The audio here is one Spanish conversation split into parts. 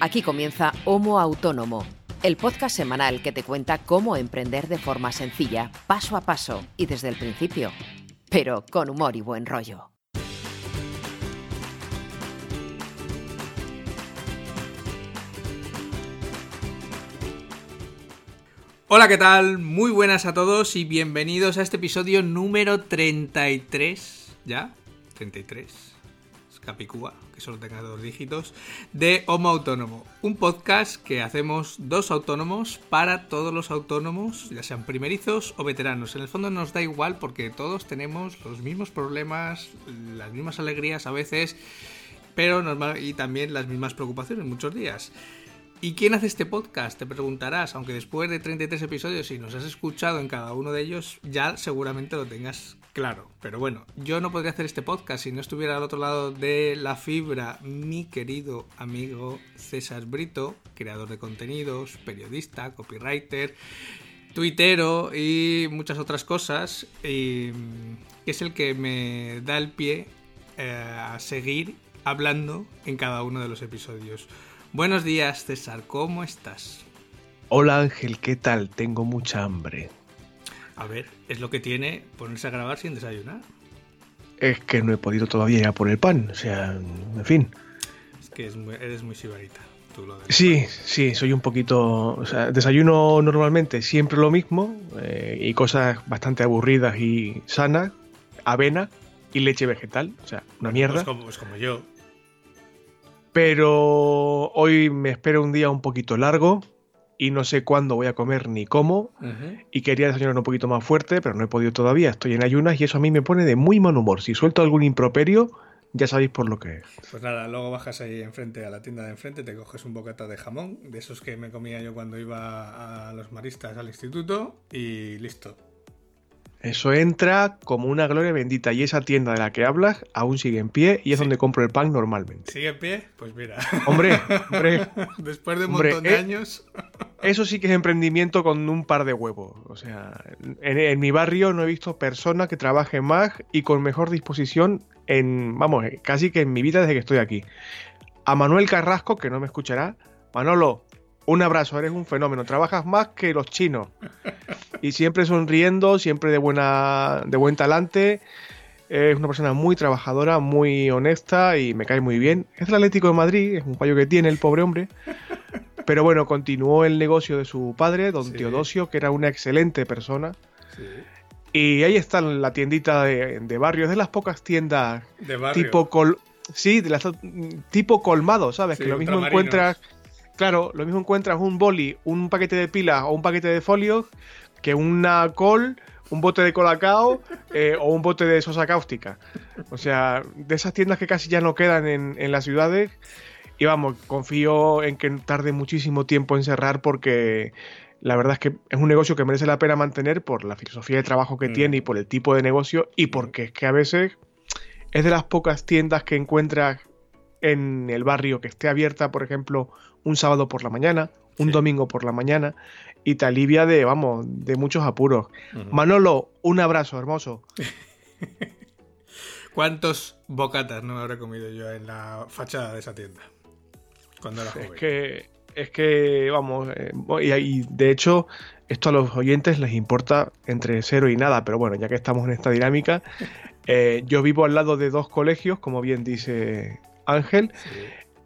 Aquí comienza Homo Autónomo, el podcast semanal que te cuenta cómo emprender de forma sencilla, paso a paso y desde el principio, pero con humor y buen rollo. Hola, ¿qué tal? Muy buenas a todos y bienvenidos a este episodio número 33, ¿ya? 33. Capicúa, que solo tenga dos dígitos, de Homo Autónomo. Un podcast que hacemos dos autónomos para todos los autónomos, ya sean primerizos o veteranos. En el fondo nos da igual porque todos tenemos los mismos problemas, las mismas alegrías a veces, pero normal, y también las mismas preocupaciones muchos días. ¿Y quién hace este podcast? Te preguntarás, aunque después de 33 episodios, si nos has escuchado en cada uno de ellos, ya seguramente lo tengas claro. Pero bueno, yo no podría hacer este podcast si no estuviera al otro lado de la fibra mi querido amigo César Brito, creador de contenidos, periodista, copywriter, tuitero y muchas otras cosas, y, que es el que me da el pie eh, a seguir hablando en cada uno de los episodios. Buenos días, César, ¿cómo estás? Hola Ángel, ¿qué tal? Tengo mucha hambre. A ver, es lo que tiene ponerse a grabar sin desayunar. Es que no he podido todavía ir a por el pan, o sea, en fin. Es que es muy- eres muy sibarita. Tú lo del Sí, pan. sí, soy un poquito... O sea, desayuno normalmente siempre lo mismo eh, y cosas bastante aburridas y sanas. Avena y leche vegetal, o sea, una mierda. Pues como, pues como yo. Pero hoy me espera un día un poquito largo y no sé cuándo voy a comer ni cómo. y quería desayunar un poquito más fuerte, pero no he podido todavía. Estoy en ayunas y eso a mí me pone de muy mal humor. Si suelto algún improperio, ya sabéis por lo que es. Pues nada, luego bajas ahí enfrente a la tienda de enfrente, te coges un bocata de jamón, de esos que me comía yo cuando iba a los maristas al instituto, y listo. Eso entra como una gloria bendita y esa tienda de la que hablas aún sigue en pie y es donde compro el pan normalmente. ¿Sigue en pie? Pues mira. Hombre, hombre, Después de un Hombre, montón de eh. años. Eso sí que es emprendimiento con un par de huevos. O sea, en, mi barrio no he visto persona que trabaje más y con mejor disposición en, vamos, eh, casi que en mi vida desde que estoy aquí. A Manuel Carrasco, que no me escuchará, Manolo, un abrazo, eres un fenómeno, trabajas más que los chinos. Y siempre sonriendo, siempre de buena, de buen talante. Es una persona muy trabajadora, muy honesta y me cae muy bien. Es del Atlético de Madrid, es un fallo que tiene el pobre hombre. Pero bueno, continuó el negocio de su padre, don Sí. Teodosio, que era una excelente persona. Sí, Y ahí está la tiendita de, de barrio, es de las pocas tiendas de barrio. tipo col sí, de las tipo colmado, ¿sabes? Sí, que lo mismo encuentras, claro, lo mismo encuentras un boli, un paquete de pilas o un paquete de folios que una col, un bote de colacao eh, o un bote de sosa cáustica. O sea, de esas tiendas que casi ya no quedan en, en las ciudades. Y vamos, confío en que tarde muchísimo tiempo en cerrar porque la verdad es que es un negocio que merece la pena mantener por la filosofía de trabajo que Mm. tiene y por el tipo de negocio y porque es que a veces es de las pocas tiendas que encuentras en el barrio que esté abierta, por ejemplo, un sábado por la mañana, un Sí. domingo por la mañana y te alivia de, vamos, de muchos apuros. Manolo, un abrazo, hermoso. ¿Cuántos bocatas no me habré comido yo en la fachada de esa tienda? Cuando era Es que, es que, vamos, eh, y, y de hecho, esto a los oyentes les importa entre cero y nada, pero bueno, ya que estamos en esta dinámica, eh, yo vivo al lado de dos colegios, como bien dice Ángel, Sí,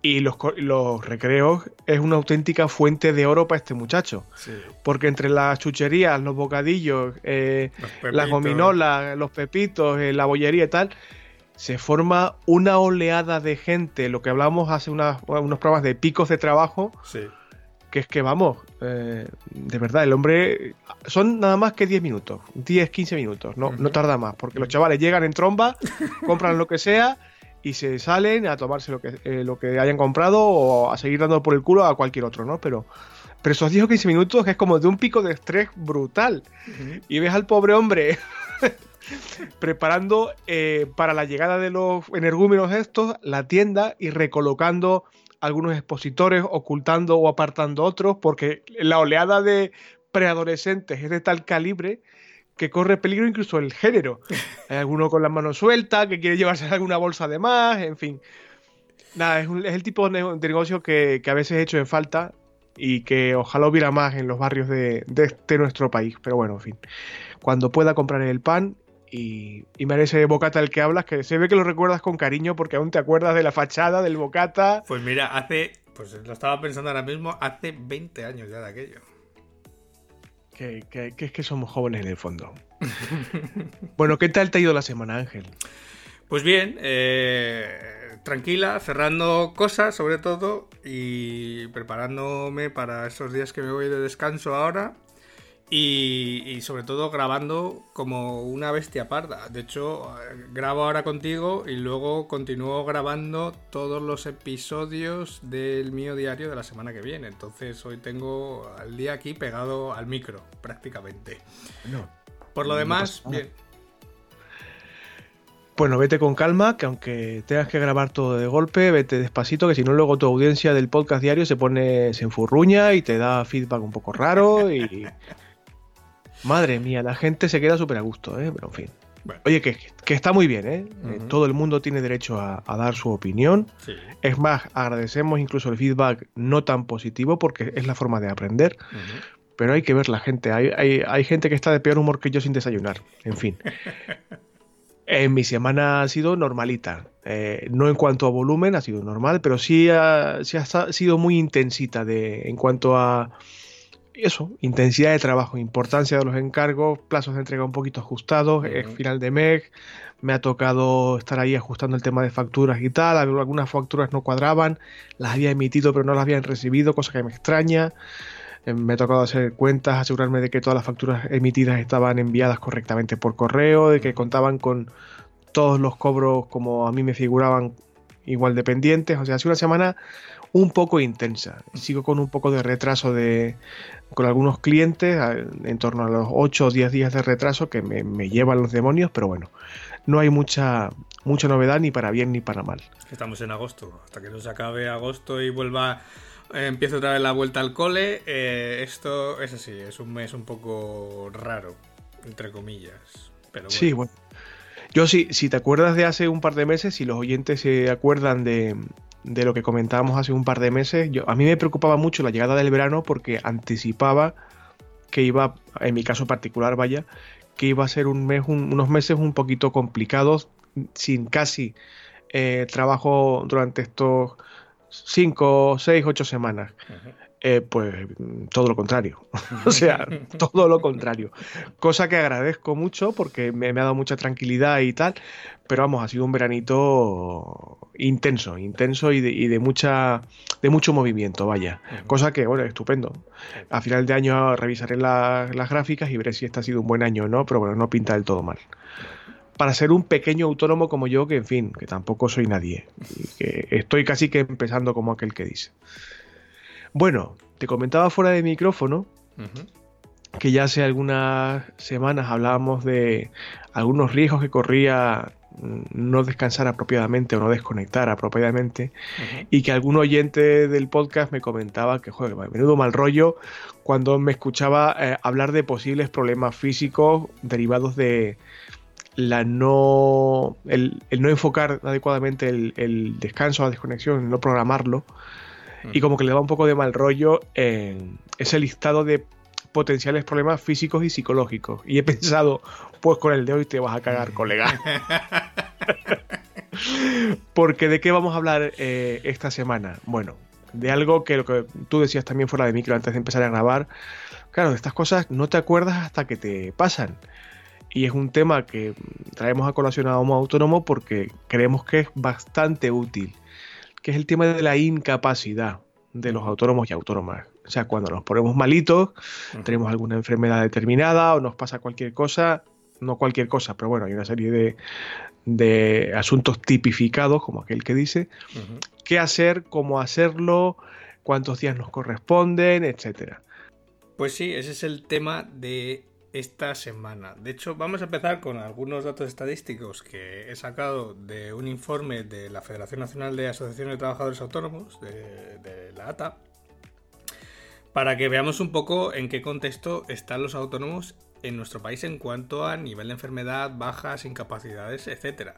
y los, los recreos es una auténtica fuente de oro para este muchacho. sí. Porque entre las chucherías, los bocadillos, eh, Los las gominolas, los pepitos, eh, la bollería y tal, se forma una oleada de gente, lo que hablamos hace unas, unos programas de picos de trabajo, Sí. que es que vamos, eh, de verdad, el hombre, son nada más que 10 minutos, 10, 15 minutos, no, no tarda más, porque los chavales llegan en tromba, compran lo que sea y se salen a tomarse lo que, eh, lo que hayan comprado o a seguir dando por el culo a cualquier otro, ¿no? Pero, pero esos 10 o 15 minutos es como de un pico de estrés brutal. Y ves al pobre hombre preparando eh, para la llegada de los energúmenos estos la tienda y recolocando algunos expositores, ocultando o apartando otros, porque la oleada de preadolescentes es de tal calibre que corre peligro incluso el género. Hay alguno con las manos sueltas, que quiere llevarse alguna bolsa de más, en fin. Nada, es, el tipo de negocio que, a veces he hecho en falta y que ojalá hubiera más en los barrios de, este nuestro país. Pero bueno, en fin. Cuando pueda comprar el pan y, y me ese bocata del que hablas, que se ve que lo recuerdas con cariño porque aún te acuerdas de la fachada del bocata. Pues mira, hace, pues lo estaba pensando ahora mismo, hace 20 años ya de aquello. Que, es que somos jóvenes en el fondo. bueno, ¿qué tal te ha ido la semana, Ángel? Pues bien, eh, tranquila, cerrando cosas sobre todo y preparándome para esos días que me voy de descanso ahora y, sobre todo grabando como una bestia parda. De hecho, grabo ahora contigo y luego continúo grabando todos los episodios del mío diario de la semana que viene. Entonces hoy tengo al día aquí pegado al micro, prácticamente. Por lo demás, bien. Bueno, vete con calma, que aunque tengas que grabar todo de golpe, vete despacito, que si no luego tu audiencia del podcast diario se pone, se enfurruña y te da feedback un poco raro y... Madre mía, la gente se queda súper a gusto, ¿eh? Pero en fin. Oye, que, está muy bien, ¿eh? eh todo el mundo tiene derecho a, dar su opinión. Es más, agradecemos incluso el feedback no tan positivo porque es la forma de aprender. Pero hay que ver la gente. Hay, hay, gente que está de peor humor que yo sin desayunar. En fin. En mi semana ha sido normalita. Eh, no en cuanto a volumen, ha sido normal, pero sí ha, sí ha sido muy intensita de, en cuanto a eso, intensidad de trabajo, importancia de los encargos, plazos de entrega un poquito ajustados, es final de mes, me ha tocado estar ahí ajustando el tema de facturas y tal, algunas facturas no cuadraban, las había emitido pero no las habían recibido, cosa que me extraña. Eh, me ha tocado hacer cuentas, asegurarme de que todas las facturas emitidas estaban enviadas correctamente por correo, de que contaban con todos los cobros como a mí me figuraban igual dependientes. O sea, ha sido una semana un poco intensa. Sigo con un poco de retraso de, con algunos clientes, en torno a los 8 o 10 días de retraso que me, llevan los demonios, pero bueno, no hay mucha, mucha novedad ni para bien ni para mal. Estamos en agosto, hasta que no se acabe agosto y vuelva, eh, empiece otra vez la vuelta al cole, eh, esto es así, es un mes un poco raro, entre comillas. Pero Sí, bueno. Yo sí, si te acuerdas de hace un par de meses, si los oyentes se acuerdan de, de lo que comentábamos hace un par de meses. Yo, a mí me preocupaba mucho la llegada del verano porque anticipaba que iba, en mi caso particular, vaya, que iba a ser un mes, unos meses un poquito complicados, sin casi eh, trabajo durante estos 5, 6, 8 semanas. Eh, pues todo lo contrario. o sea, todo lo contrario. Cosa que agradezco mucho porque me, ha dado mucha tranquilidad y tal. Pero vamos, ha sido un veranito intenso, intenso y de, mucha de mucho movimiento, vaya. Cosa que, bueno, estupendo. A final de año revisaré las gráficas y veré si este ha sido un buen año o no, pero bueno, no pinta del todo mal para ser un pequeño autónomo como yo, que en fin, que tampoco soy nadie, que estoy casi que empezando como aquel que dice. Bueno, te comentaba fuera de micrófono que ya hace algunas semanas hablábamos de algunos riesgos que corría no descansar apropiadamente o no desconectar apropiadamente y que algún oyente del podcast me comentaba que, joder, menudo mal rollo cuando me escuchaba eh, hablar de posibles problemas físicos derivados de la no el, no enfocar adecuadamente el, el descanso, la desconexión, el no programarlo y como que le da un poco de mal rollo en ese listado de potenciales problemas físicos y psicológicos. Y he pensado, pues con el de hoy te vas a cagar, colega. Porque de qué vamos a hablar eh, esta semana? Bueno, de algo que lo que tú decías también fuera de micro antes de empezar a grabar. Claro, de estas cosas no te acuerdas hasta que te pasan. Y es un tema que traemos a colación a Homo Autónomo porque creemos que es bastante útil que es el tema de la incapacidad de los autónomos y autónomas. O sea, cuando nos ponemos malitos, tenemos alguna enfermedad determinada o nos pasa cualquier cosa, no cualquier cosa, pero bueno, hay una serie de, asuntos tipificados, como aquel que dice, qué hacer, cómo hacerlo, cuántos días nos corresponden, etcétera. Pues sí, ese es el tema de esta semana. De hecho, vamos a empezar con algunos datos estadísticos que he sacado de un informe de la Federación Nacional de Asociaciones de Trabajadores Autónomos, de, la ATA, para que veamos un poco en qué contexto están los autónomos en nuestro país en cuanto a nivel de enfermedad, bajas, incapacidades, etcétera.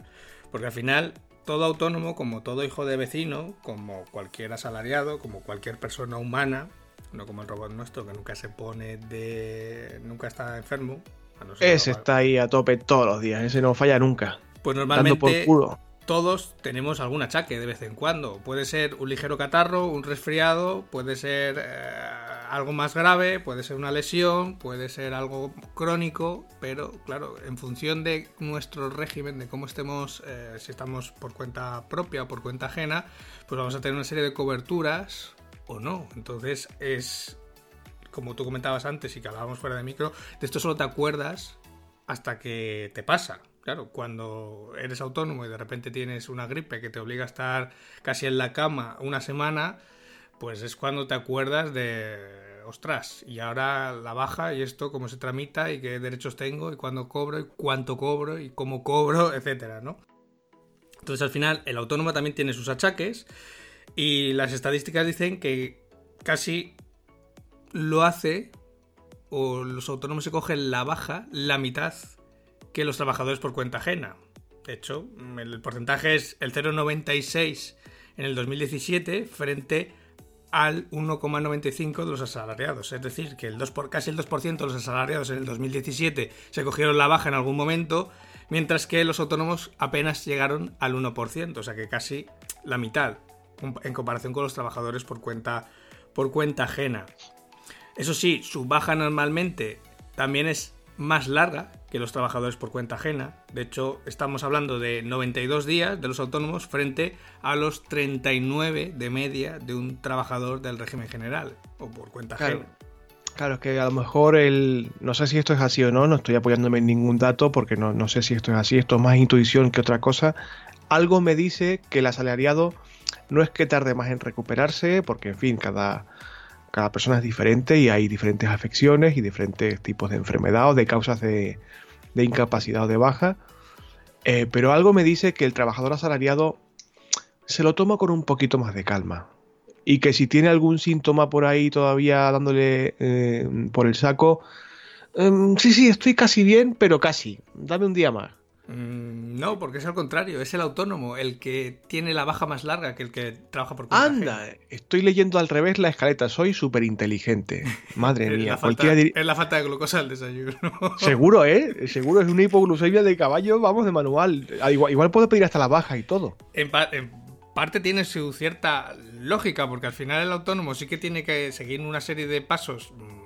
Porque al final, todo autónomo, como todo hijo de vecino, como cualquier asalariado, como cualquier persona humana, no como el robot nuestro que nunca se pone de. nunca está enfermo. ese está ahí a tope todos los días, ese no falla nunca. Pues normalmente todos tenemos algún achaque de vez en cuando. Puede ser un ligero catarro, un resfriado, puede ser eh, algo más grave, puede ser una lesión, puede ser algo crónico, pero claro, en función de nuestro régimen, de cómo estemos, eh, si estamos por cuenta propia o por cuenta ajena, pues vamos a tener una serie de coberturas o no. Entonces es, como tú comentabas antes y que hablábamos fuera de micro, de esto solo te acuerdas hasta que te pasa. Claro, cuando eres autónomo y de repente tienes una gripe que te obliga a estar casi en la cama una semana, pues es cuando te acuerdas de, ostras, y ahora la baja y esto, cómo se tramita y qué derechos tengo y cuándo cobro y cuánto cobro y cómo cobro, etcétera, ¿no? Entonces al final el autónomo también tiene sus achaques y las estadísticas dicen que casi lo hace o los autónomos se cogen la baja la mitad que los trabajadores por cuenta ajena. De hecho, el porcentaje es el 0,96 en el 2017 frente al 1,95 de los asalariados. Es decir, que el 2 por, casi el 2% de los asalariados en el 2017 se cogieron la baja en algún momento, mientras que los autónomos apenas llegaron al 1%, o sea que casi la mitad en comparación con los trabajadores por cuenta, por cuenta ajena. Eso sí, su baja normalmente también es más larga que los trabajadores por cuenta ajena. De hecho, estamos hablando de 92 días de los autónomos frente a los 39 de media de un trabajador del régimen general o por cuenta ajena. Claro, es que a lo mejor el. No sé si esto es así o no, no estoy apoyándome en ningún dato porque no, no sé si esto es así, esto es más intuición que otra cosa. Algo me dice que el asalariado no es que tarde más en recuperarse, porque en fin, cada, cada persona es diferente y hay diferentes afecciones y diferentes tipos de enfermedad o de causas de, incapacidad o de baja. Eh, pero algo me dice que el trabajador asalariado se lo toma con un poquito más de calma. Y que si tiene algún síntoma por ahí todavía dándole eh, por el saco, em, sí, sí, estoy casi bien, pero casi. Dame un día más. Mm, no, porque es al contrario, es el autónomo el que tiene la baja más larga que el que trabaja por cuenta Anda, estoy leyendo al revés la escaleta, soy súper inteligente. Madre mía, es la falta de glucosa del desayuno. Seguro, ¿eh? Seguro es una hipoglucemia de caballo, vamos, de manual. Ah, igual, puedo pedir hasta la baja y todo. En, parte tiene su cierta lógica, porque al final el autónomo sí que tiene que seguir una serie de pasos mm,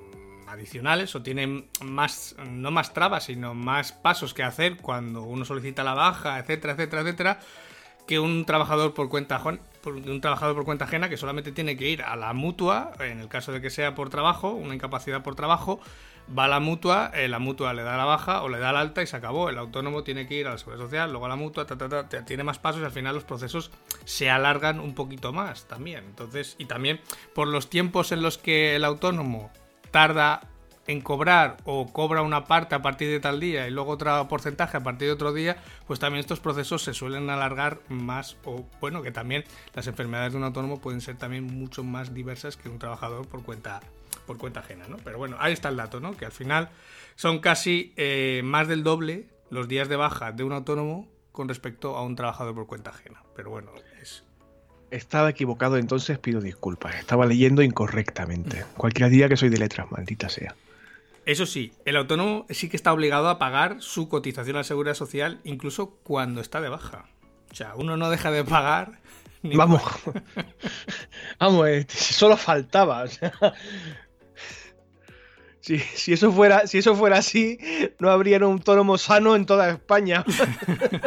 adicionales o tienen más, no más trabas, sino más pasos que hacer cuando uno solicita la baja, etcétera, etcétera, etcétera, que un trabajador por cuenta un trabajador por cuenta ajena que solamente tiene que ir a la mutua, en el caso de que sea por trabajo, una incapacidad por trabajo, va a la mutua, eh, la mutua le da la baja o le da la alta y se acabó. El autónomo tiene que ir a la seguridad social, luego a la mutua, tiene más pasos y al final los procesos se alargan un poquito más también. Entonces, y también por los tiempos en los que el autónomo tarda en cobrar o cobra una parte a partir de tal día y luego otro porcentaje a partir de otro día, pues también estos procesos se suelen alargar más o bueno, que también las enfermedades de un autónomo pueden ser también mucho más diversas que un trabajador por cuenta por cuenta ajena, ¿no? Pero bueno, ahí está el dato, ¿no? Que al final son casi eh, más del doble los días de baja de un autónomo con respecto a un trabajador por cuenta ajena. Pero bueno, estaba equivocado, entonces pido disculpas. Estaba leyendo incorrectamente. Cualquier día que soy de letras, maldita sea. Eso sí, el autónomo sí que está obligado a pagar su cotización a la seguridad social incluso cuando está de baja. O sea, uno no deja de pagar. Vamos, vamos, eh, solo faltaba. Si, eso fuera, si eso fuera así, no habría un autónomo sano en toda España.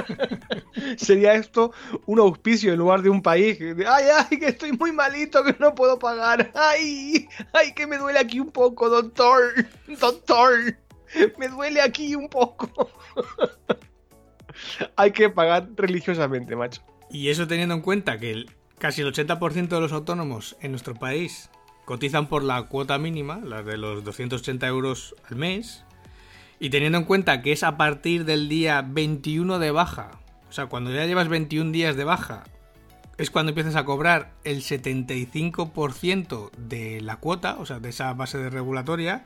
Sería esto un auspicio en lugar de un país. Ay, ay, que estoy muy malito, que no puedo pagar. Ay, ay, que me duele aquí un poco, doctor. Doctor, me duele aquí un poco. Hay que pagar religiosamente, macho. Y eso teniendo en cuenta que casi el 80% de los autónomos en nuestro país cotizan por la cuota mínima, la de los 280 euros al mes, y teniendo en cuenta que es a partir del día 21 de baja, o sea, cuando ya llevas 21 días de baja, es cuando empiezas a cobrar el 75% de la cuota, o sea, de esa base de regulatoria,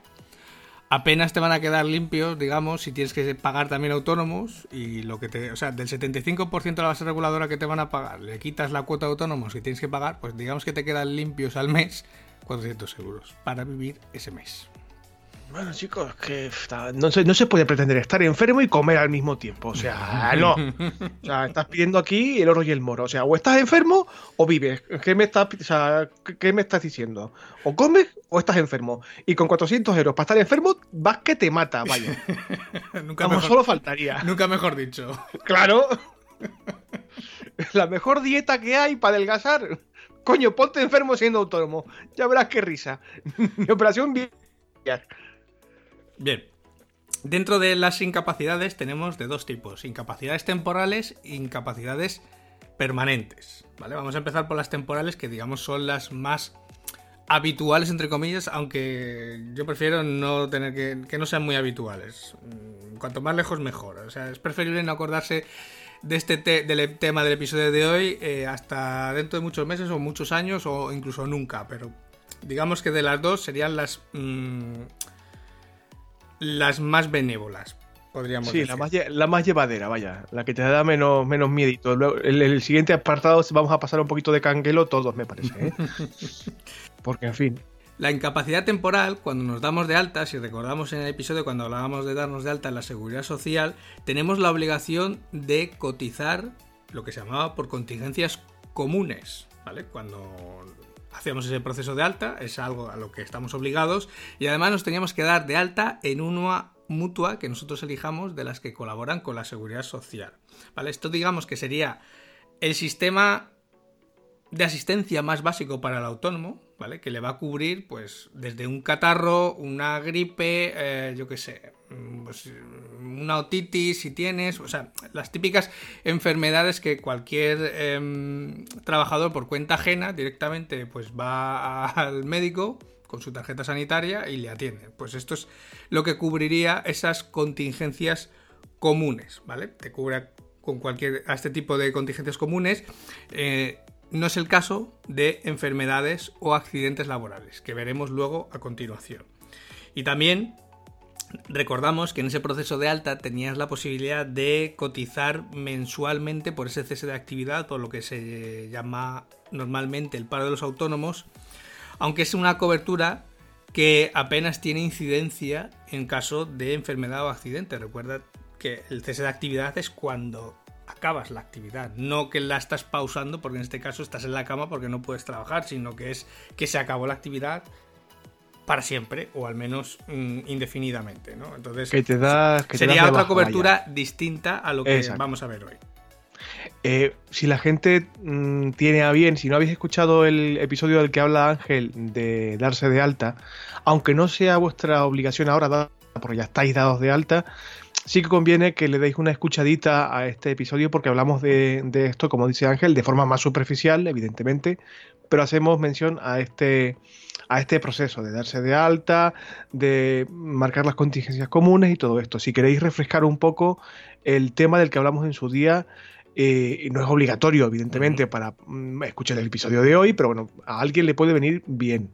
apenas te van a quedar limpios, digamos, si tienes que pagar también autónomos y lo que te, o sea, del 75% de la base reguladora que te van a pagar, le quitas la cuota de autónomos que tienes que pagar, pues digamos que te quedan limpios al mes 400 euros para vivir ese mes. Bueno, chicos, que no se, no se puede pretender estar enfermo y comer al mismo tiempo. O sea, no. O sea, estás pidiendo aquí el oro y el moro. O sea, o estás enfermo o vives. ¿Qué me estás, o sea, ¿qué me estás diciendo? O comes o estás enfermo. Y con 400 euros para estar enfermo, vas que te mata, vaya. nunca mejor, solo faltaría. Nunca mejor dicho. Claro. La mejor dieta que hay para adelgazar. Coño, ponte enfermo siendo autónomo. Ya verás qué risa. Mi operación bien. Bien. Dentro de las incapacidades tenemos de dos tipos, incapacidades temporales e incapacidades permanentes. ¿vale? Vamos a empezar por las temporales, que digamos son las más habituales, entre comillas, aunque yo prefiero no tener que, que no sean muy habituales. Mm, cuanto más lejos, mejor. O sea, es preferible no acordarse de este del tema del episodio de hoy eh, hasta dentro de muchos meses o muchos años o incluso nunca. Pero digamos que de las dos serían las... Mm, las más benévolas, podríamos sí, decir. la más, la más llevadera, vaya, la que te da menos, menos miedito. El, el, siguiente apartado vamos a pasar un poquito de canguelo todos, me parece. ¿eh? Porque, en fin. La incapacidad temporal, cuando nos damos de alta, si recordamos en el episodio cuando hablábamos de darnos de alta en la seguridad social, tenemos la obligación de cotizar lo que se llamaba por contingencias comunes, ¿vale? Cuando hacemos ese proceso de alta, es algo a lo que estamos obligados y además nos teníamos que dar de alta en una mutua que nosotros elijamos de las que colaboran con la seguridad social. ¿Vale? Esto digamos que sería el sistema de asistencia más básico para el autónomo, ¿vale? Que le va a cubrir, pues, desde un catarro, una gripe, eh, yo qué sé, mm, pues, una otitis si tienes, o sea, las típicas enfermedades que cualquier em, trabajador por cuenta ajena directamente, pues, va al médico con su tarjeta sanitaria y le atiende. Pues esto es lo que cubriría esas contingencias comunes, ¿vale? Te cubre con cualquier a este tipo de contingencias comunes eh, no es el caso de enfermedades o accidentes laborales, que veremos luego a continuación. Y también recordamos que en ese proceso de alta tenías la posibilidad de cotizar mensualmente por ese cese de actividad, por lo que se llama normalmente el paro de los autónomos, aunque es una cobertura que apenas tiene incidencia en caso de enfermedad o accidente. Recuerda que el cese de actividad es cuando acabas la actividad, no que la estás pausando porque en este caso estás en la cama porque no puedes trabajar, sino que es que se acabó la actividad para siempre o al menos mm, indefinidamente, ¿no? Entonces que te da, sería otra cobertura distinta a lo que vamos a ver hoy. Eh, si la gente mm, tiene a bien, si no habéis escuchado el episodio del que habla Ángel de darse de alta, aunque no sea vuestra obligación ahora, porque ya estáis dados de alta, sí que conviene que le deis una escuchadita a este episodio porque hablamos de, esto, como dice Ángel, de forma más superficial, evidentemente, pero hacemos mención a este, a este proceso de darse de alta, de marcar las contingencias comunes y todo esto. Si queréis refrescar un poco el tema del que hablamos en su día, eh, no es obligatorio, evidentemente, para mm, escuchar el episodio de hoy, pero bueno, a alguien le puede venir bien.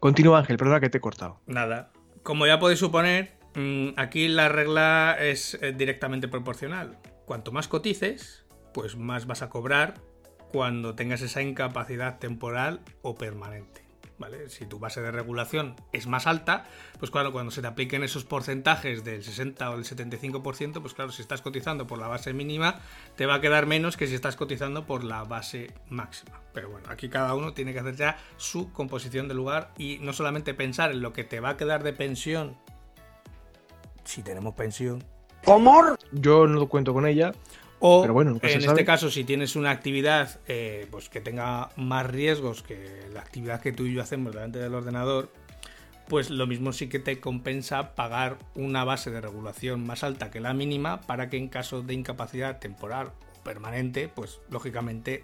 Continúa Ángel, perdona que te he cortado. Nada. Como ya podéis suponer, Mm, aquí la regla es eh, directamente proporcional. Cuanto más cotices, pues más vas a cobrar cuando tengas esa incapacidad temporal o permanente. ¿Vale? Si tu base de regulación es más alta, pues claro, cuando se te apliquen esos porcentajes del 60 o del 75%, pues claro, si estás cotizando por la base mínima, te va a quedar menos que si estás cotizando por la base máxima. Pero bueno, aquí cada uno tiene que hacer ya su composición de lugar y no solamente pensar en lo que te va a quedar de pensión si tenemos pensión. ¿Cómo? Yo no cuento con ella. O bueno, en este caso, si tienes una actividad eh, pues que tenga más riesgos que la actividad que tú y yo hacemos delante del ordenador, pues lo mismo sí que te compensa pagar una base de regulación más alta que la mínima para que en caso de incapacidad temporal o permanente, pues lógicamente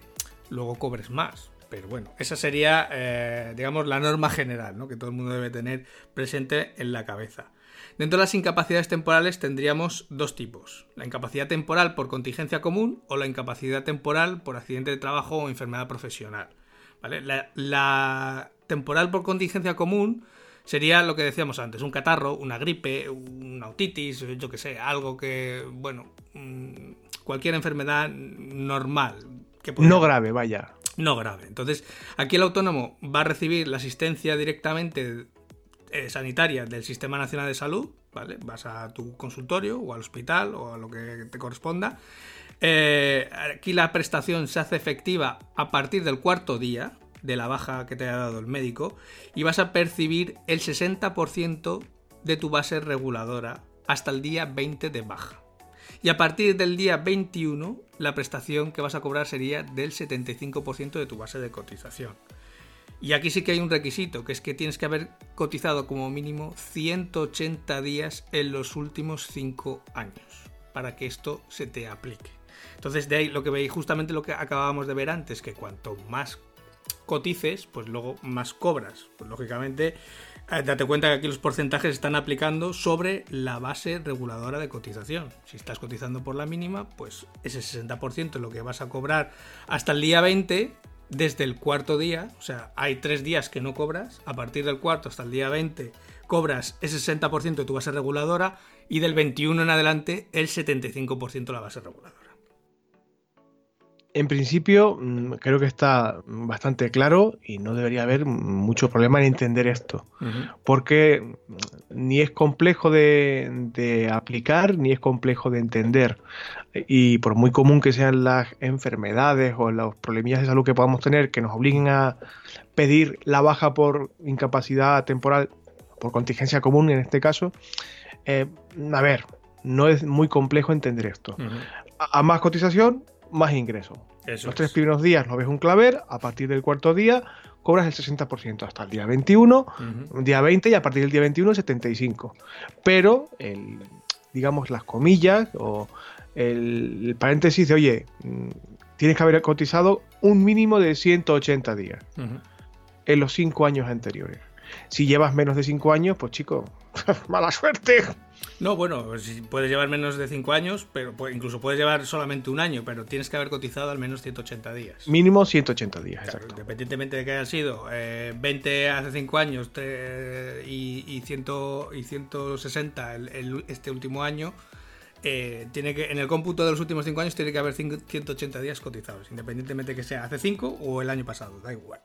luego cobres más. Pero bueno, esa sería, eh, digamos, la norma general, ¿no? Que todo el mundo debe tener presente en la cabeza. Dentro de las incapacidades temporales tendríamos dos tipos, la incapacidad temporal por contingencia común o la incapacidad temporal por accidente de trabajo o enfermedad profesional. La, temporal por contingencia común sería lo que decíamos antes, un catarro, una gripe, una otitis, yo que sé, algo que, bueno, mm, cualquier enfermedad normal. Que no grave, vaya. No grave. Entonces, aquí el autónomo va a recibir la asistencia directamente eh, sanitaria del Sistema Nacional de Salud, ¿vale? Vas a tu consultorio o al hospital o a lo que te corresponda. Eh, aquí la prestación se hace efectiva a partir del cuarto día de la baja que te ha dado el médico y vas a percibir el 60% de tu base reguladora hasta el día 20 de baja. Y a partir del día 21, la prestación que vas a cobrar sería del 75% de tu base de cotización. Y aquí sí que hay un requisito, que es que tienes que haber cotizado como mínimo 180 días en los últimos 5 años para que esto se te aplique. Entonces, de ahí lo que veis, justamente lo que acabábamos de ver antes, que cuanto más cotices, pues luego más cobras. Pues lógicamente, eh, date cuenta que aquí los porcentajes están aplicando sobre la base reguladora de cotización. Si estás cotizando por la mínima, pues ese 60% es lo que vas a cobrar hasta el día 20 desde el cuarto día, o sea, hay tres días que no cobras, a partir del cuarto hasta el día 20 cobras ese 60% de tu base reguladora y del 21 en adelante el 75% de la base reguladora. En principio, mm, creo que está bastante claro y no debería haber mucho problema en entender esto, porque ni es complejo de, aplicar ni es complejo de entender. Y por muy común que sean las enfermedades o los problemillas de salud que podamos tener que nos obliguen a pedir la baja por incapacidad temporal, por contingencia común en este caso, eh, a ver, no es muy complejo entender esto. a más cotización, más ingreso. Los tres primeros días no ves un claver, a partir del cuarto día cobras el 60% hasta el día 21, día 20 y a partir del día 21 el 75%. Pero, el, digamos, las comillas o el, paréntesis de, oye, mm, tienes que haber cotizado un mínimo de 180 días en los cinco años anteriores. Si llevas menos de 5 años, pues chico, mala suerte. No, bueno, puedes llevar menos de 5 años, pero incluso puedes llevar solamente un año, pero tienes que haber cotizado al menos 180 días. Mínimo 180 días, exacto. Independientemente de que hayan sido 20 eh, hace 5 años y, y, 160 este último año, eh, tiene que, en el cómputo de los últimos 5 años tiene que haber 180 días cotizados, independientemente de que sea hace 5 o el año pasado, da igual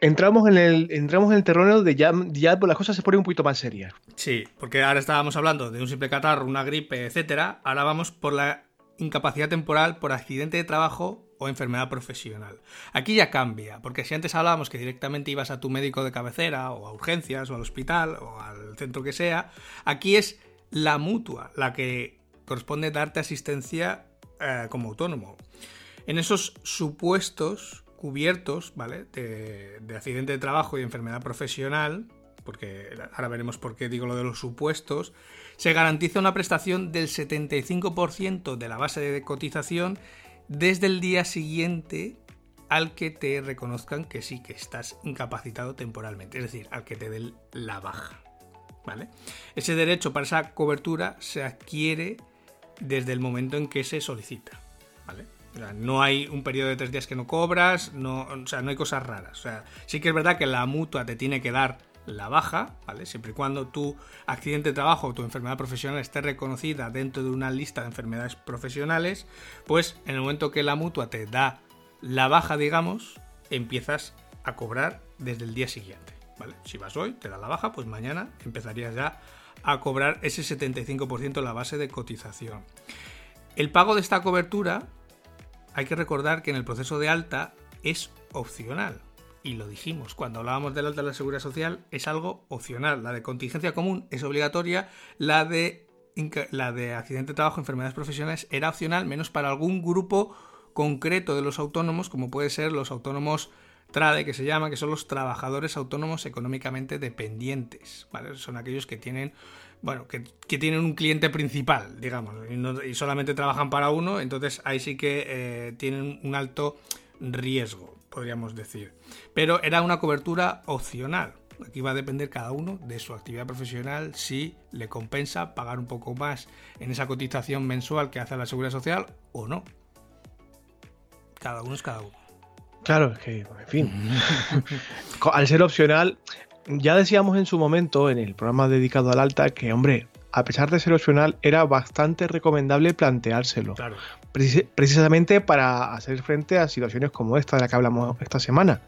entramos en el entramos en el terreno de ya, ya pues las cosas se ponen un poquito más serias. Sí, porque ahora estábamos hablando de un simple catarro, una gripe, etcétera. Ahora vamos por la incapacidad temporal por accidente de trabajo o enfermedad profesional. Aquí ya cambia, porque si antes hablábamos que directamente ibas a tu médico de cabecera o a urgencias o al hospital o al centro que sea, aquí es la mutua la que corresponde darte asistencia eh, como autónomo. En esos supuestos cubiertos, ¿vale? De, accidente de trabajo y enfermedad profesional, porque ahora veremos por qué digo lo de los supuestos, se garantiza una prestación del 75% de la base de cotización desde el día siguiente al que te reconozcan que sí, que estás incapacitado temporalmente, es decir, al que te den la baja. ¿Vale? Ese derecho para esa cobertura se adquiere desde el momento en que se solicita. ¿Vale? no hay un periodo de tres días que no cobras, no, o sea, no hay cosas raras. O sea, sí que es verdad que la mutua te tiene que dar la baja, ¿vale? Siempre y cuando tu accidente de trabajo o tu enfermedad profesional esté reconocida dentro de una lista de enfermedades profesionales, pues en el momento que la mutua te da la baja, digamos, empiezas a cobrar desde el día siguiente, Si vas hoy, te da la baja, pues mañana empezarías ya a cobrar ese 75% de la base de cotización. El pago de esta cobertura hay que recordar que en el proceso de alta es opcional. Y lo dijimos, cuando hablábamos del alta de la seguridad social es algo opcional. La de contingencia común es obligatoria, la de, la de accidente de trabajo, enfermedades profesionales era opcional, menos para algún grupo concreto de los autónomos, como puede ser los autónomos TRADE, que se llama, que son los trabajadores autónomos económicamente dependientes. Son aquellos que tienen bueno, que, tienen un cliente principal, digamos, y, solamente trabajan para uno, entonces ahí sí que eh, tienen un alto riesgo, podríamos decir. Pero era una cobertura opcional. Aquí va a depender cada uno de su actividad profesional si le compensa pagar un poco más en esa cotización mensual que hace la seguridad social o no. Cada uno es cada uno. Claro, es que, en fin. Al ser opcional, ya decíamos en su momento, en el programa dedicado al alta, que, hombre, a pesar de ser opcional, era bastante recomendable planteárselo. Claro. Precis- precisamente para hacer frente a situaciones como esta de la que hablamos esta semana.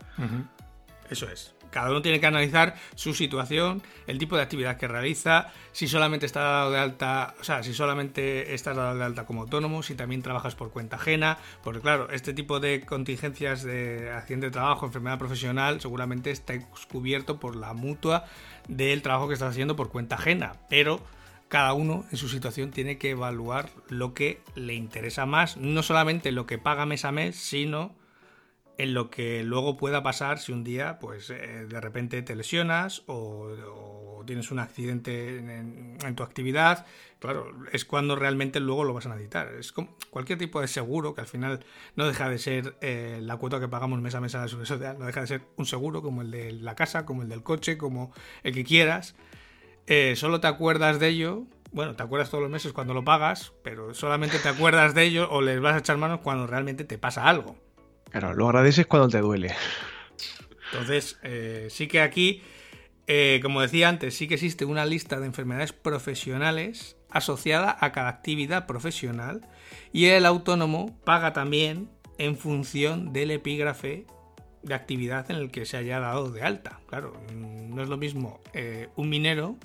Eso es. Cada uno tiene que analizar su situación, el tipo de actividad que realiza, si solamente está dado de alta, o sea, si solamente estás dado de alta como autónomo, si también trabajas por cuenta ajena, porque claro, este tipo de contingencias de accidente de trabajo, enfermedad profesional, seguramente está cubierto por la mutua del trabajo que estás haciendo por cuenta ajena, pero cada uno en su situación tiene que evaluar lo que le interesa más, no solamente lo que paga mes a mes, sino en lo que luego pueda pasar si un día, pues eh, de repente te lesionas o, tienes un accidente en, en- en tu actividad. Claro, es cuando realmente luego lo vas a necesitar. Es como cualquier tipo de seguro que al final no deja de ser eh, la cuota que pagamos mes a mes a la seguridad social, no deja de ser un seguro como el de la casa, como el del coche, como el que quieras. Eh, solo te acuerdas de ello. Bueno, te acuerdas todos los meses cuando lo pagas, pero solamente te acuerdas de ello o les vas a echar manos cuando realmente te pasa algo. Claro, lo agradeces cuando te duele. Entonces, eh, sí que aquí, eh, como decía antes, sí que existe una lista de enfermedades profesionales asociada a cada actividad profesional y el autónomo paga también en función del epígrafe de actividad en el que se haya dado de alta. Claro, mm, no es lo mismo eh, un minero,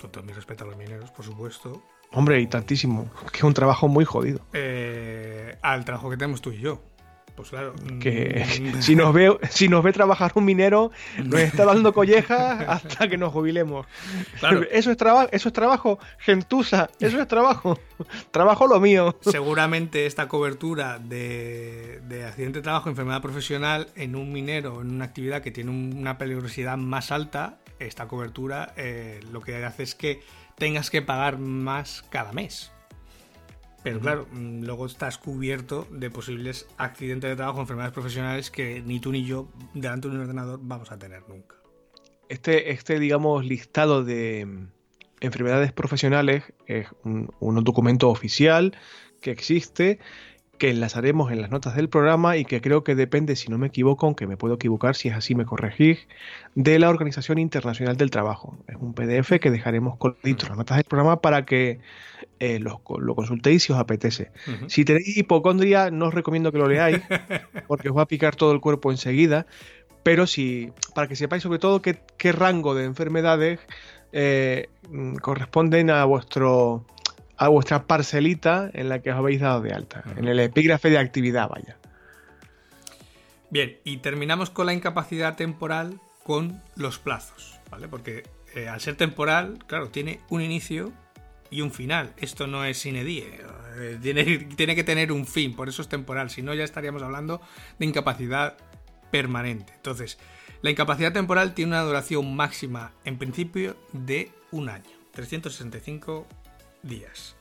con todo mi respeto a los mineros, por supuesto, Hombre, y tantísimo. Que es un trabajo muy jodido. al trabajo que tenemos tú y yo. Pues claro. Que mm, si nos ve, si nos ve trabajar un minero, nos está dando collejas hasta que nos jubilemos. Claro. Eso es trabajo, eso es trabajo, gentuza, eso es trabajo. Trabajo lo mío. seguramente esta cobertura de, de accidente de trabajo, enfermedad profesional en un minero, en una actividad que tiene un- una peligrosidad más alta, esta cobertura eh, lo que hace es que tengas que pagar más cada mes. Pero claro, mm, luego estás cubierto de posibles accidentes de trabajo, enfermedades profesionales que ni tú ni yo delante de un ordenador vamos a tener nunca. Este, este, digamos, listado de mm, enfermedades profesionales es un, un documento oficial que existe, que enlazaremos en las notas del programa y que creo que depende, si no me equivoco, aunque me puedo equivocar, si es así me corregís, de la Organización Internacional del Trabajo. Es un PDF que dejaremos en las notas del programa para que eh, lo, lo consultéis si os apetece. Si tenéis hipocondria, no os recomiendo que lo leáis, porque os va a picar todo el cuerpo enseguida. Pero si, para que sepáis sobre todo qué, qué rango de enfermedades eh, mm, corresponden a vuestro a vuestra parcelita en la que os habéis dado de alta, en el epígrafe de actividad, vaya. Bien, y terminamos con la incapacidad temporal con los plazos, ¿vale? Porque eh, al ser temporal, claro, tiene un inicio y un final. Esto no es sine die. eh, tiene, tiene que tener un fin, por eso es temporal. Si no, ya estaríamos hablando de incapacidad permanente. Entonces, la incapacidad temporal tiene una duración máxima, en principio, de un año, 365 días.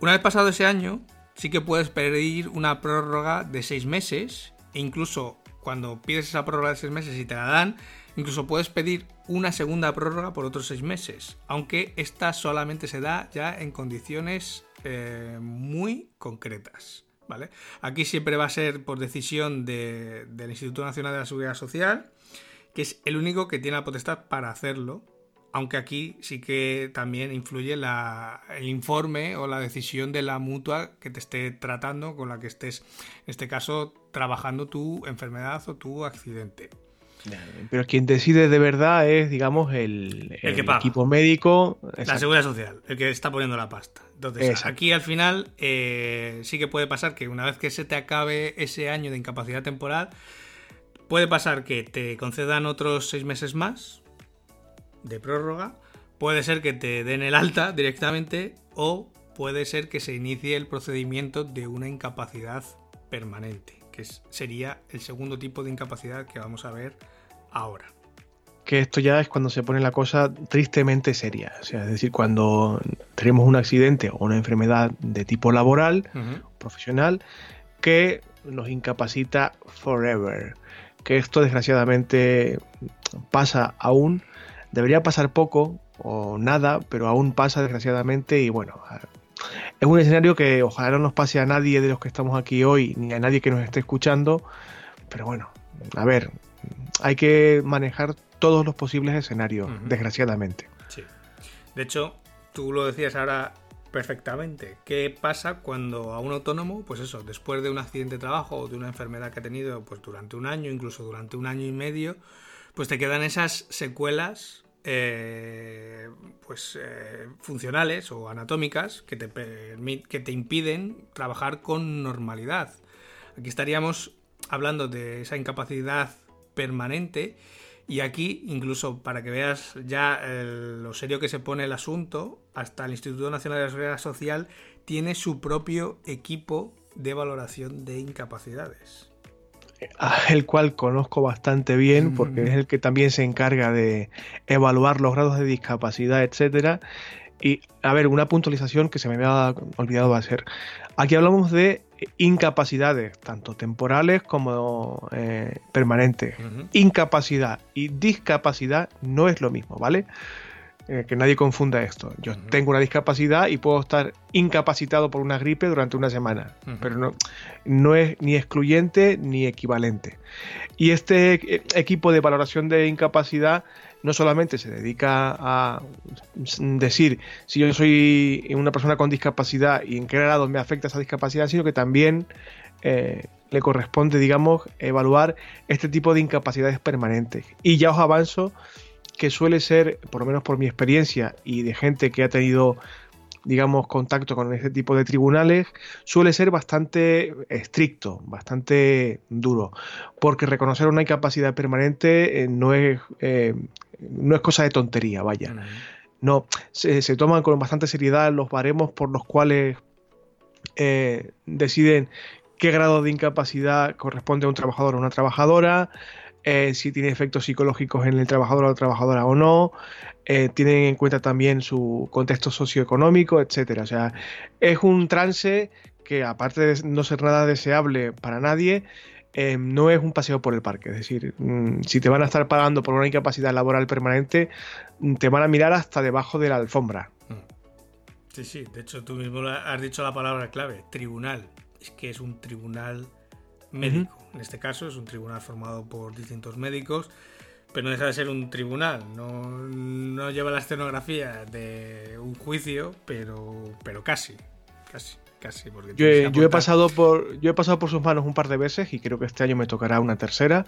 Una vez pasado ese año, sí que puedes pedir una prórroga de seis meses, e incluso cuando pides esa prórroga de seis meses y te la dan, incluso puedes pedir una segunda prórroga por otros seis meses, aunque esta solamente se da ya en condiciones eh, muy concretas. ¿vale? Aquí siempre va a ser por decisión de- del Instituto Nacional de la Seguridad Social, que es el único que tiene la potestad para hacerlo, aunque aquí sí que también influye el informe o la decisión de la mutua que te esté tratando, con la que estés, en este caso, trabajando tu enfermedad o tu accidente. Pero quien decide de verdad es, digamos, el, El que el paga. equipo médico. La seguridad social, el que está poniendo la pasta. Entonces, Exacto. aquí al final eh, sí que puede pasar que una vez que se te acabe ese año de incapacidad temporal, puede pasar que te concedan otros seis meses más de prórroga. Puede ser que te den el alta directamente o puede ser que se inicie el procedimiento de una incapacidad permanente, que sería el segundo tipo de incapacidad que vamos a ver ahora. que esto ya es cuando se pone la cosa tristemente seria. O sea, es decir, cuando tenemos un accidente o una enfermedad de tipo laboral, profesional, que nos incapacita forever. Que esto desgraciadamente pasa aún, debería pasar poco o nada, pero aún pasa desgraciadamente y bueno, es un escenario que ojalá no nos pase a nadie de los que estamos aquí hoy, ni a nadie que nos esté escuchando, pero bueno, a ver, hay que manejar todos los posibles escenarios, desgraciadamente. Sí. De hecho, tú lo decías ahora perfectamente. ¿Qué pasa cuando a un autónomo, pues eso, después de un accidente de trabajo o de una enfermedad que ha tenido pues durante un año, incluso durante un año y medio, pues te quedan esas secuelas eh, pues eh, funcionales o anatómicas que te, que te impiden trabajar con normalidad. Aquí estaríamos hablando de esa incapacidad permanente y aquí, incluso para que veas ya lo serio que se pone el asunto, hasta el Instituto Nacional de la Seguridad Social tiene su propio equipo de valoración de incapacidades. El cual conozco bastante bien porque es el que también se encarga de evaluar los grados de discapacidad, etcétera. Y a ver, una puntualización que se me había olvidado hacer. Aquí hablamos de incapacidades, tanto temporales como eh, permanentes. Incapacidad y discapacidad no es lo mismo, ¿vale? Eh, que nadie confunda esto. Yo tengo una discapacidad y puedo estar incapacitado por una gripe durante una semana, pero no, no es ni excluyente ni equivalente. Y este eh, equipo de valoración de incapacidad no solamente se dedica a decir si yo soy una persona con discapacidad y en qué grado me afecta esa discapacidad, sino que también eh, le corresponde, digamos, evaluar este tipo de incapacidades permanentes. Y ya os avanzo que suele ser, por lo menos por mi experiencia y de gente que ha tenido digamos, contacto con este tipo de tribunales, suele ser bastante estricto, bastante duro, porque reconocer una incapacidad permanente eh, no es eh, no es cosa de tontería, vaya. No, se, toman con bastante seriedad los baremos por los cuales eh, deciden qué grado de incapacidad corresponde a un trabajador o una trabajadora, eh, si tiene efectos psicológicos en el trabajador o la trabajadora o no, eh, tienen en cuenta también su contexto socioeconómico, etcétera. O sea, es un trance que aparte de no ser nada deseable para nadie, Em, no es un paseo por el parque. Es decir, mm, si te van a estar pagando por una incapacidad laboral permanente, mm, te van a mirar hasta debajo de la alfombra. Sí, sí, de hecho tú mismo has dicho la palabra clave, tribunal. Es que es un tribunal médico. En este caso es un tribunal formado por distintos médicos, pero no deja de ser un tribunal. No, no lleva la escenografía de un juicio, pero, pero casi, casi casi. Porque yo, he, pasado por, yo he pasado por sus manos un par de veces y creo que este año me tocará una tercera.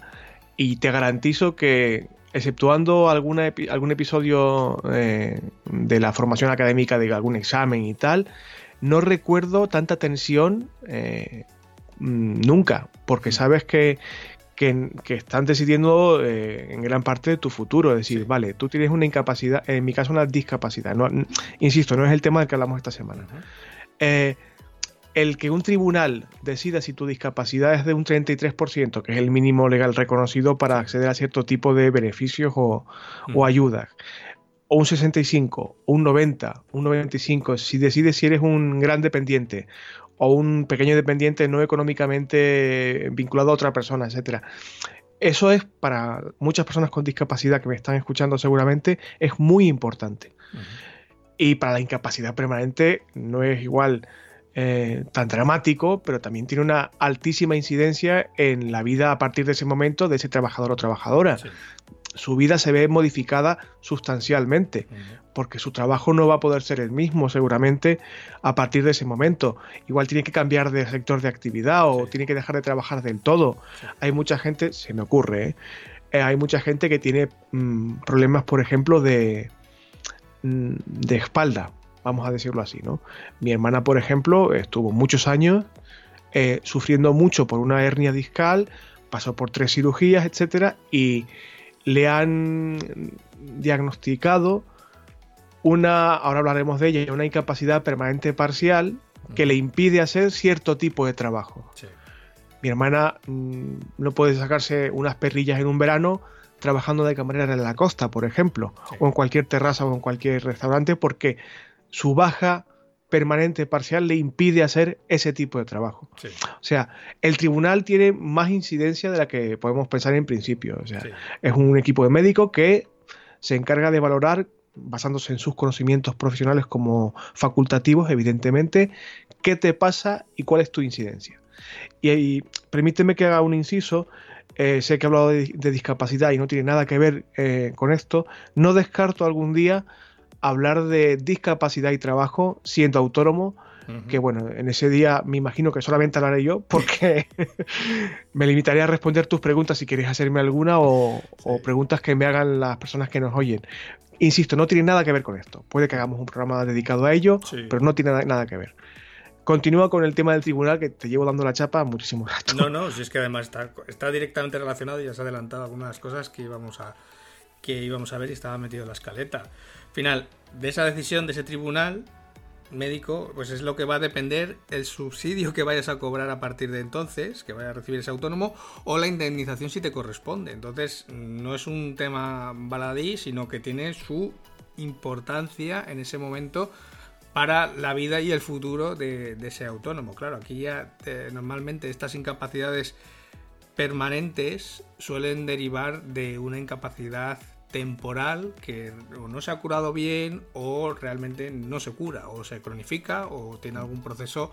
Y te garantizo que, exceptuando alguna algún episodio eh, de la formación académica de algún examen y tal, no recuerdo tanta tensión eh, nunca, porque mm. sabes que, que, están decidiendo eh, en gran parte de tu futuro. Es decir, vale, tú tienes una incapacidad, en mi caso una discapacidad. No, insisto, no es el tema del que hablamos esta semana el que un tribunal decida si tu discapacidad es de un 33%, que es el mínimo legal reconocido para acceder a cierto tipo de beneficios o, mm. ayudas, o un 65, un 90, un 95, si decides si eres un gran dependiente o un pequeño dependiente no económicamente vinculado a otra persona, etcétera. Eso es para muchas personas con discapacidad que me están escuchando seguramente es muy importante. Y para la incapacidad permanente no es igual eh, tan dramático, pero también tiene una altísima incidencia en la vida a partir de ese momento de ese trabajador o trabajadora. Su vida se ve modificada sustancialmente, porque su trabajo no va a poder ser el mismo seguramente a partir de ese momento. Igual tiene que cambiar de sector de actividad o tiene que dejar de trabajar del todo. Hay mucha gente, se me ocurre, ¿eh? Eh, hay mucha gente que tiene mm, problemas, por ejemplo, de, mm, de espalda vamos a decirlo así, ¿no? Mi hermana, por ejemplo, estuvo muchos años eh, sufriendo mucho por una hernia discal, pasó por tres cirugías, etcétera, y le han diagnosticado una, ahora hablaremos de ella, una incapacidad permanente parcial que le impide hacer cierto tipo de trabajo. Mi hermana mm, no puede sacarse unas perrillas en un verano trabajando de camarera en la costa, por ejemplo, o en cualquier terraza o en cualquier restaurante, porque su baja permanente parcial le impide hacer ese tipo de trabajo. O sea, el tribunal tiene más incidencia de la que podemos pensar en principio. O sea, es un equipo de médicos que se encarga de valorar, basándose en sus conocimientos profesionales como facultativos, evidentemente, qué te pasa y cuál es tu incidencia. Y, permíteme que haga un inciso. Eh, sé que he hablado de, discapacidad y no tiene nada que ver eh, con esto. No descarto algún día hablar de discapacidad y trabajo siendo autónomo que bueno, en ese día me imagino que solamente hablaré yo porque me limitaré a responder tus preguntas si quieres hacerme alguna o, preguntas que me hagan las personas que nos oyen. Insisto, no tiene nada que ver con esto. Puede que hagamos un programa dedicado a ello, pero no tiene nada, que ver. Continúa con el tema del tribunal que te llevo dando la chapa muchísimo rato. No, no, si es que además está, está directamente relacionado y ya se ha adelantado algunas cosas que íbamos a que íbamos a ver y estaba metido en la escaleta. Final, de esa decisión de ese tribunal médico, pues es lo que va a depender el subsidio que vayas a cobrar a partir de entonces, que vaya a recibir ese autónomo, o la indemnización si te corresponde. Entonces, no es un tema baladí, sino que tiene su importancia en ese momento para la vida y el futuro de, ese autónomo. Claro, aquí ya eh, normalmente estas incapacidades permanentes suelen derivar de una incapacidad temporal que no se ha curado bien o realmente no se cura o se cronifica o tiene algún proceso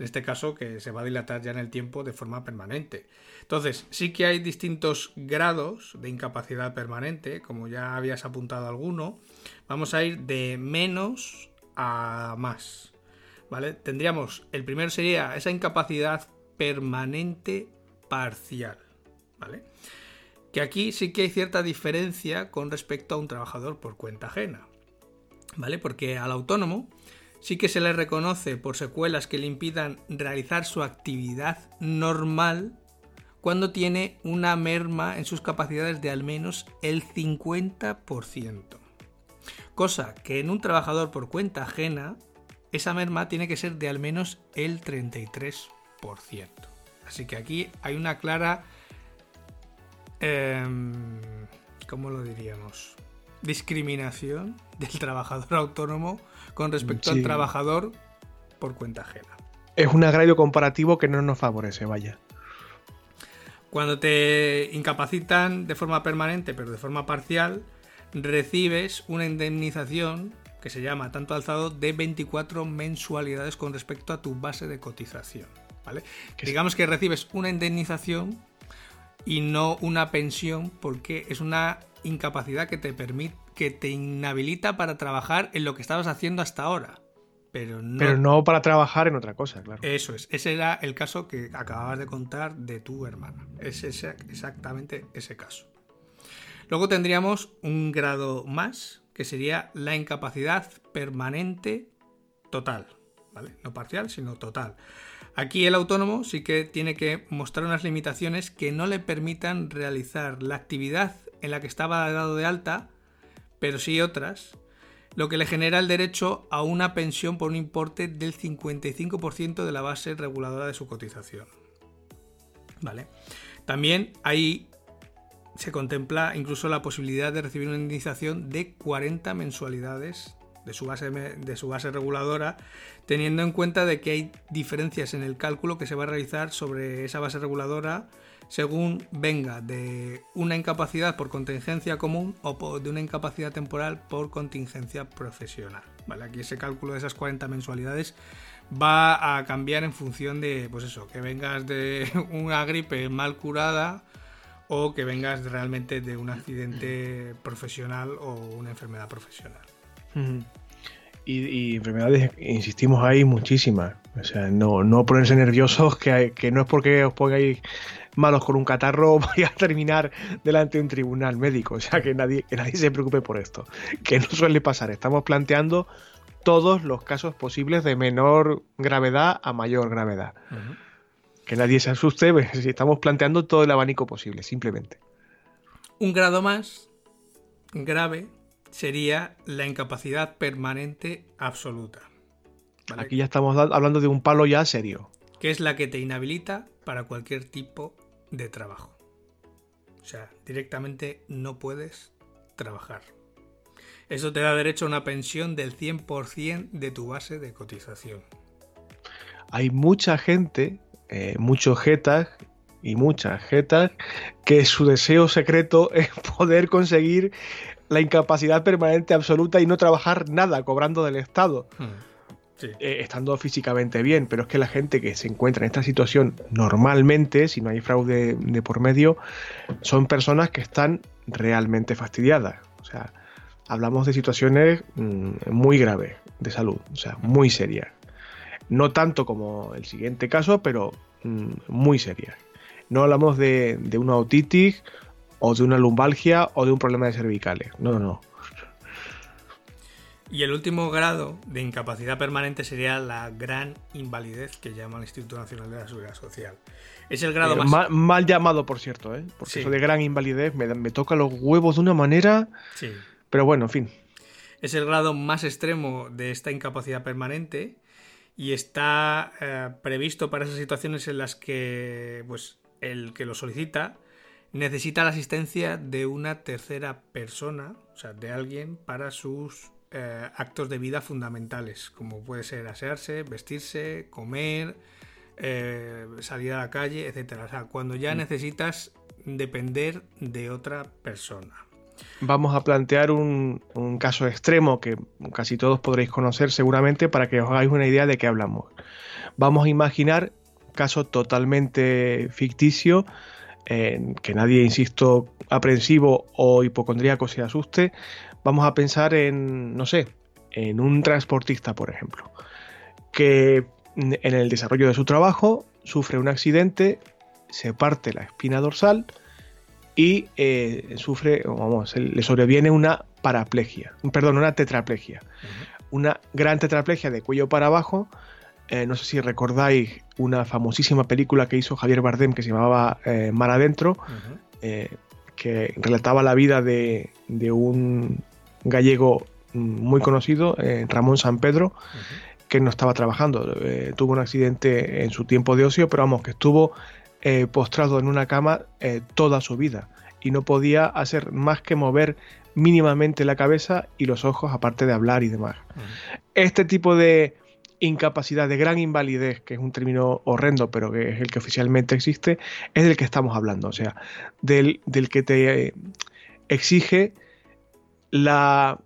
en este caso que se va a dilatar ya en el tiempo de forma permanente. Entonces, sí que hay distintos grados de incapacidad permanente, como ya habías apuntado alguno. Vamos a ir de menos a más. ¿Vale? Tendríamos, el primero sería esa incapacidad permanente parcial. ¿Vale? Que aquí sí que hay cierta diferencia con respecto a un trabajador por cuenta ajena. ¿Vale? Porque al autónomo sí que se le reconoce por secuelas que le impidan realizar su actividad normal cuando tiene una merma en sus capacidades de al menos el 50%. Cosa que en un trabajador por cuenta ajena, esa merma tiene que ser de al menos el 33%. Así que aquí hay una clara Em, ¿cómo lo diríamos? Discriminación del trabajador autónomo con respecto al trabajador por cuenta ajena. Es un agravio comparativo que no nos favorece, vaya. Cuando te incapacitan de forma permanente, pero de forma parcial, recibes una indemnización que se llama tanto alzado de 24 mensualidades con respecto a tu base de cotización. ¿vale? Digamos que recibes una indemnización y no una pensión porque es una incapacidad que te permite que te inhabilita para trabajar en lo que estabas haciendo hasta ahora. Pero no, pero no para trabajar en otra cosa, claro. Eso es. Ese era el caso que acababas de contar de tu hermana. Es exactamente ese caso. Luego tendríamos un grado más, que sería la incapacidad permanente total. ¿Vale? No parcial, sino total. Aquí el autónomo sí que tiene que mostrar unas limitaciones que no le permitan realizar la actividad en la que estaba dado de alta, pero sí otras, lo que le genera el derecho a una pensión por un importe del 55% de la base reguladora de su cotización. ¿Vale? También ahí se contempla incluso la posibilidad de recibir una indemnización de 40 mensualidades de su base, de su base reguladora, teniendo en cuenta de que hay diferencias en el cálculo que se va a realizar sobre esa base reguladora según venga de una incapacidad por contingencia común o de una incapacidad temporal por contingencia profesional. ¿Vale? Aquí ese cálculo de esas 40 mensualidades va a cambiar en función de, pues eso, que vengas de una gripe mal curada o que vengas realmente de un accidente profesional o una enfermedad profesional y, enfermedades, insistimos ahí, muchísimas. O sea, no, no ponerse nerviosos, que, que no es porque os pongáis malos con un catarro voy a terminar delante de un tribunal médico. O sea, que nadie, que nadie se preocupe por esto. Que no suele pasar. Estamos planteando todos los casos posibles de menor gravedad a mayor gravedad. Que nadie se asuste, pues, si estamos planteando todo el abanico posible, simplemente. Un grado más grave sería la incapacidad permanente absoluta. Aquí ya estamos hablando de un palo ya serio. Que es la que te inhabilita para cualquier tipo de trabajo. O sea, directamente no puedes trabajar. Eso te da derecho a una pensión del 100% de tu base de cotización. Hay mucha gente, eh, muchos jetas y muchas jetas, que su deseo secreto es poder conseguir la incapacidad permanente absoluta y no trabajar nada cobrando del Estado. Hmm. eh, estando físicamente bien, pero es que la gente que se encuentra en esta situación normalmente, si no hay fraude de por medio, son personas que están realmente fastidiadas. O sea, hablamos de situaciones mm, muy graves de salud, o sea, muy serias. No tanto como el siguiente caso, pero mm, muy serias. No hablamos de, de una otitis o de una lumbalgia o de un problema de cervicales. No, no, no. Y el último grado de incapacidad permanente sería la gran invalidez que llama el Instituto Nacional de la Seguridad Social. Es el grado Eh, más... mal, llamado, por cierto, ¿eh? porque Sí. eso de gran invalidez me, me toca los huevos de una manera. Sí. Pero bueno, en fin. Es el grado más extremo de esta incapacidad permanente y está eh, previsto para esas situaciones en las que pues, el que lo solicita necesita la asistencia de una tercera persona, o sea, de alguien para sus eh, actos de vida fundamentales, como puede ser asearse, vestirse, comer, eh, salir a la calle, etcétera. O sea, cuando ya necesitas depender de otra persona. Vamos a plantear un, un caso extremo que casi todos podréis conocer seguramente para que os hagáis una idea de qué hablamos. Vamos a imaginar un caso totalmente ficticio, que nadie, insisto, aprensivo o hipocondríaco se asuste. Vamos a pensar en, no sé, en un transportista, por ejemplo, que en el desarrollo de su trabajo sufre un accidente, se parte la espina dorsal y eh, sufre, vamos, le sobreviene una paraplegia, perdón, una tetraplegia. Una gran tetraplegia de cuello para abajo. Eh, no sé si recordáis una famosísima película que hizo Javier Bardem que se llamaba eh, Mar Adentro, eh, que relataba la vida de, de un gallego mm, muy conocido, Ramón San Pedro, que no estaba trabajando. Tuvo un accidente en su tiempo de ocio, pero vamos, que estuvo postrado en una cama toda su vida y no podía hacer más que mover mínimamente la cabeza y los ojos, aparte de hablar y demás. Este tipo de incapacidad, de gran invalidez, que es un término horrendo, pero que es el que oficialmente existe, es del que estamos hablando, o sea, del, del que te eh, exige la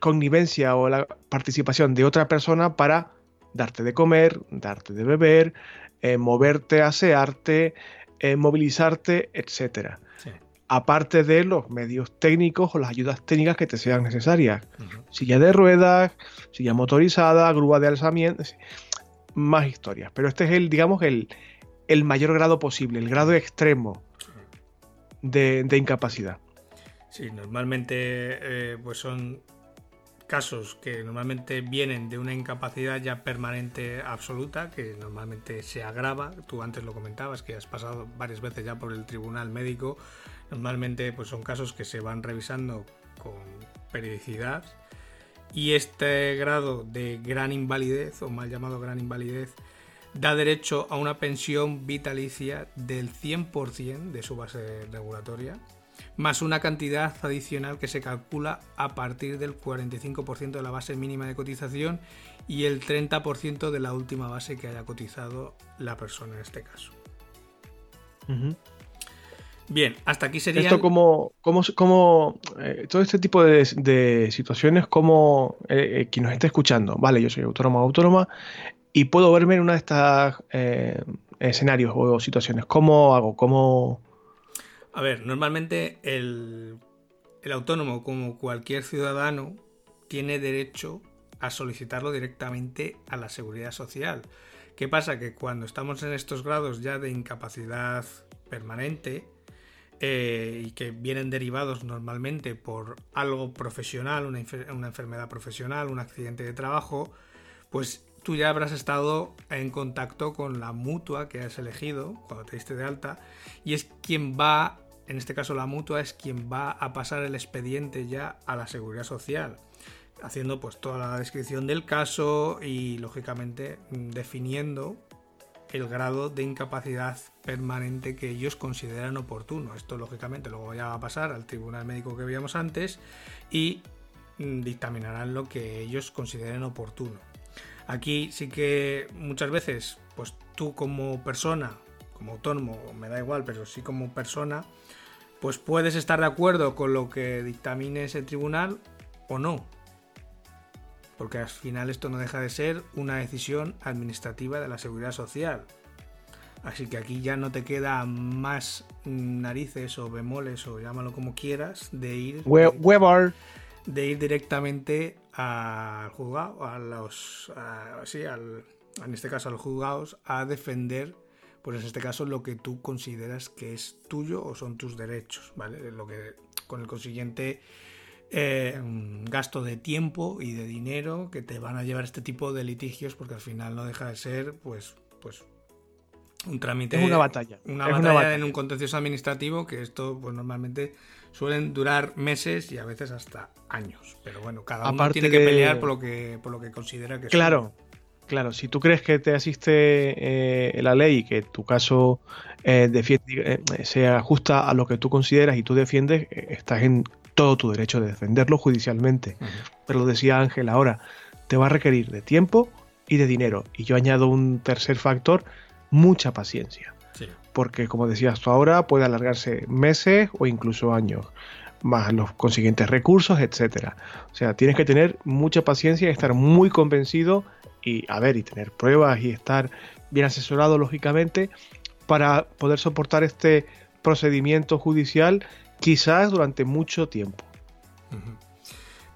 connivencia o la participación de otra persona para darte de comer, darte de beber, eh, moverte, asearte, eh, movilizarte, etcétera. Aparte de los medios técnicos o las ayudas técnicas que te sean necesarias. Silla de ruedas, silla motorizada, grúa de alzamiento, más historias. Pero este es el, digamos, el, el mayor grado posible, el grado extremo de, de incapacidad. Sí, normalmente eh, pues son casos que normalmente vienen de una incapacidad ya permanente absoluta, que normalmente se agrava. Tú antes lo comentabas, que has pasado varias veces ya por el tribunal médico. Normalmente pues son casos que se van revisando con periodicidad. Y este grado de gran invalidez, o mal llamado gran invalidez, da derecho a una pensión vitalicia del 100% de su base regulatoria, más una cantidad adicional que se calcula a partir del 45% de la base mínima de cotización y el 30% de la última base que haya cotizado la persona en este caso. Ujú. Bien, hasta aquí sería... Esto como, como, como eh, todo este tipo de, de situaciones, como eh, eh, quien nos esté escuchando, vale, yo soy autónomo o autónoma y puedo verme en una de estas eh, escenarios o situaciones. ¿Cómo hago? ¿Cómo...? A ver, normalmente el, el autónomo, como cualquier ciudadano, tiene derecho a solicitarlo directamente a la seguridad social. ¿Qué pasa? Que cuando estamos en estos grados ya de incapacidad permanente eh, y que vienen derivados normalmente por algo profesional, una, una enfermedad profesional, un accidente de trabajo, pues tú ya habrás estado en contacto con la mutua que has elegido cuando te diste de alta y es quien va, en este caso la mutua, es quien va a pasar el expediente ya a la seguridad social, haciendo pues toda la descripción del caso y lógicamente mm, definiendo el grado de incapacidad permanente que ellos consideran oportuno. Esto lógicamente luego ya va a pasar al tribunal médico que veíamos antes y mm, dictaminarán lo que ellos consideren oportuno. Aquí sí que muchas veces, pues tú como persona, como autónomo, me da igual, pero sí como persona, pues puedes estar de acuerdo con lo que dictamine ese tribunal o no. Porque al final esto no deja de ser una decisión administrativa de la seguridad social. Así que aquí ya no te queda más narices o bemoles o llámalo como quieras de ir de ir directamente al juzgado, a los sí, al, en este caso a los juzgados a defender pues en este caso lo que tú consideras que es tuyo o son tus derechos, ¿vale? Lo que con el consiguiente eh, gasto de tiempo y de dinero que te van a llevar este tipo de litigios porque al final no deja de ser pues pues un trámite es una batalla una, batalla, en un contencioso administrativo que esto pues normalmente suelen durar meses y a veces hasta años. Pero bueno cada uno tiene que pelear por lo que por lo que considera que claro Claro, si tú crees que te asiste eh, la ley y que tu caso eh, defiende, se ajusta a lo que tú consideras y tú defiendes, estás en todo tu derecho de defenderlo judicialmente. Pero lo decía Ángel ahora, te va a requerir de tiempo y de dinero. Y yo añado un tercer factor, mucha paciencia. Porque como decías tú ahora, puede alargarse meses o incluso años, más los consiguientes recursos, etcétera. O sea, tienes que tener mucha paciencia y estar muy convencido y a ver, y tener pruebas y estar bien asesorado lógicamente para poder soportar este procedimiento judicial quizás durante mucho tiempo.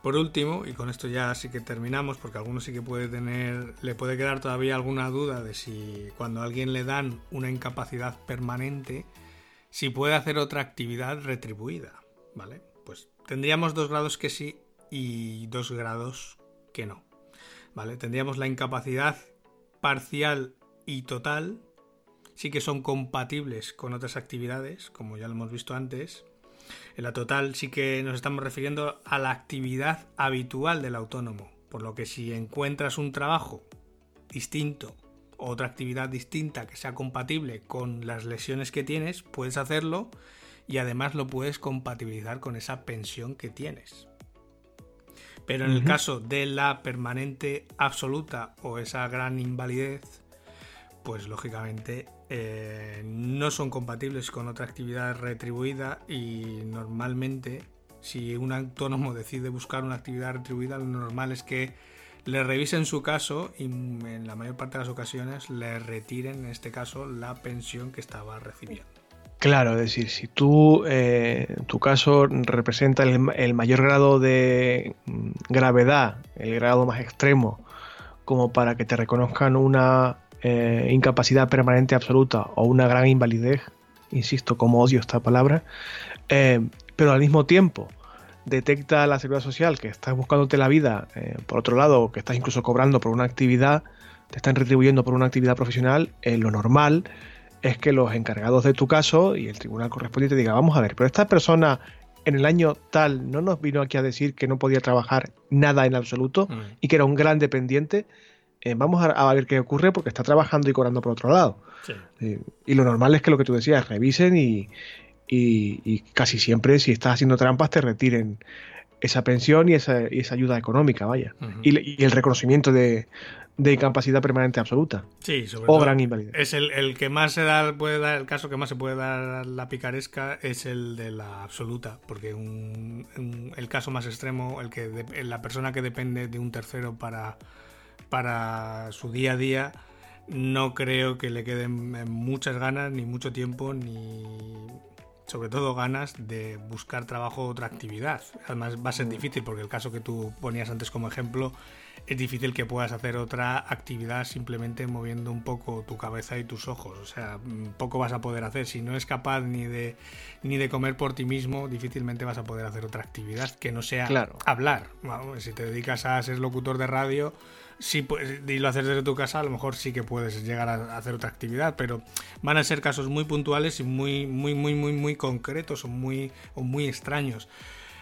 Por último, y con esto ya sí que terminamos, porque alguno sí que puede tener, le puede quedar todavía alguna duda de si cuando a alguien le dan una incapacidad permanente, si puede hacer otra actividad retribuida, ¿vale? Pues tendríamos dos grados que sí y dos grados que no, ¿vale? Tendríamos la incapacidad parcial y total, sí que son compatibles con otras actividades, como ya lo hemos visto antes, en la total sí que nos estamos refiriendo a la actividad habitual del autónomo, por lo que si encuentras un trabajo distinto o otra actividad distinta que sea compatible con las lesiones que tienes, puedes hacerlo y además lo puedes compatibilizar con esa pensión que tienes. Pero en el caso de la permanente absoluta o esa gran invalidez, pues lógicamente eh, no son compatibles con otra actividad retribuida y normalmente si un autónomo decide buscar una actividad retribuida lo normal es que le revisen su caso y en la mayor parte de las ocasiones le retiren en este caso la pensión que estaba recibiendo. Claro, es decir, si tú, eh, tu caso representa el, mayor grado de mm, gravedad, el grado más extremo, como para que te reconozcan una eh, incapacidad permanente absoluta o una gran invalidez, insisto, como odio esta palabra, eh, pero al mismo tiempo detecta la seguridad social que estás buscándote la vida, eh, por otro lado, que estás incluso cobrando por una actividad, te están retribuyendo por una actividad profesional, lo normal es que los encargados de tu caso y el tribunal correspondiente diga, vamos a ver, pero esta persona en el año tal no nos vino aquí a decir que no podía trabajar nada en absoluto mm. y que era un gran dependiente. Eh, vamos a, ver qué ocurre porque está trabajando y cobrando por otro lado. Eh, y lo normal es que lo que tú decías, revisen y, casi siempre si estás haciendo trampas te retiren esa pensión y esa, ayuda económica, vaya. y, el reconocimiento de, incapacidad permanente absoluta. Sí, sobre o gran invalidez. Es el, que más se da, puede dar, el caso que más se puede dar la picaresca es el de la absoluta, porque el caso más extremo, el que la persona que depende de un tercero para para su día a día, no creo que le queden muchas ganas, ni mucho tiempo, ni sobre todo ganas de buscar trabajo o otra actividad. Además va a ser mm. difícil porque el caso que tú ponías antes como ejemplo es difícil que puedas hacer otra actividad simplemente moviendo un poco tu cabeza y tus ojos. O sea, mm, poco vas a poder hacer. Si no es capaz ni de, ni de comer por ti mismo, difícilmente vas a poder hacer otra actividad que no sea hablar. si te dedicas a ser locutor de radio, si y lo haces desde tu casa, a lo mejor sí que puedes llegar a hacer otra actividad, pero van a ser casos muy puntuales y muy, muy, muy, muy, muy concretos o muy, o muy extraños.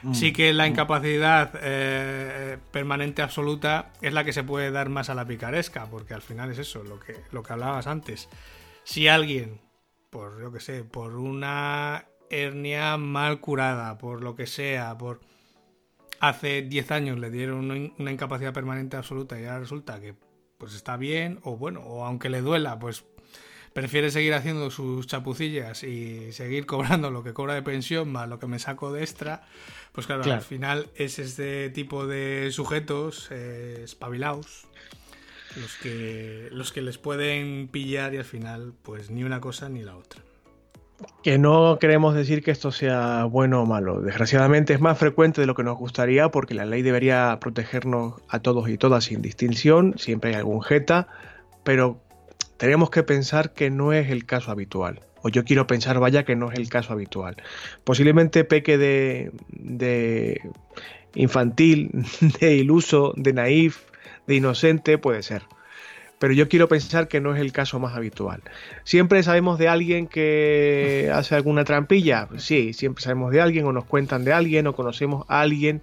Mm. Sí que la mm. incapacidad eh, permanente absoluta es la que se puede dar más a la picaresca, porque al final es eso, lo que, lo que hablabas antes. Si alguien, por yo que sé, por una hernia mal curada, por lo que sea, por hace 10 años le dieron una incapacidad permanente absoluta y ahora resulta que pues está bien o bueno, o aunque le duela, pues prefiere seguir haciendo sus chapucillas y seguir cobrando lo que cobra de pensión más lo que me saco de extra, pues claro, al final es este tipo de sujetos eh, espabilados los que, los que les pueden pillar y al final pues ni una cosa ni la otra. Que no queremos decir que esto sea bueno o malo. Desgraciadamente es más frecuente de lo que nos gustaría porque la ley debería protegernos a todos y todas sin distinción. Siempre hay algún jeta, pero tenemos que pensar que no es el caso habitual. O yo quiero pensar, vaya, que no es el caso habitual. Posiblemente peque de, de infantil, de iluso, de naif, de inocente, puede ser pero yo quiero pensar que no es el caso más habitual. ¿Siempre sabemos de alguien que hace alguna trampilla? Sí, siempre sabemos de alguien o nos cuentan de alguien o conocemos a alguien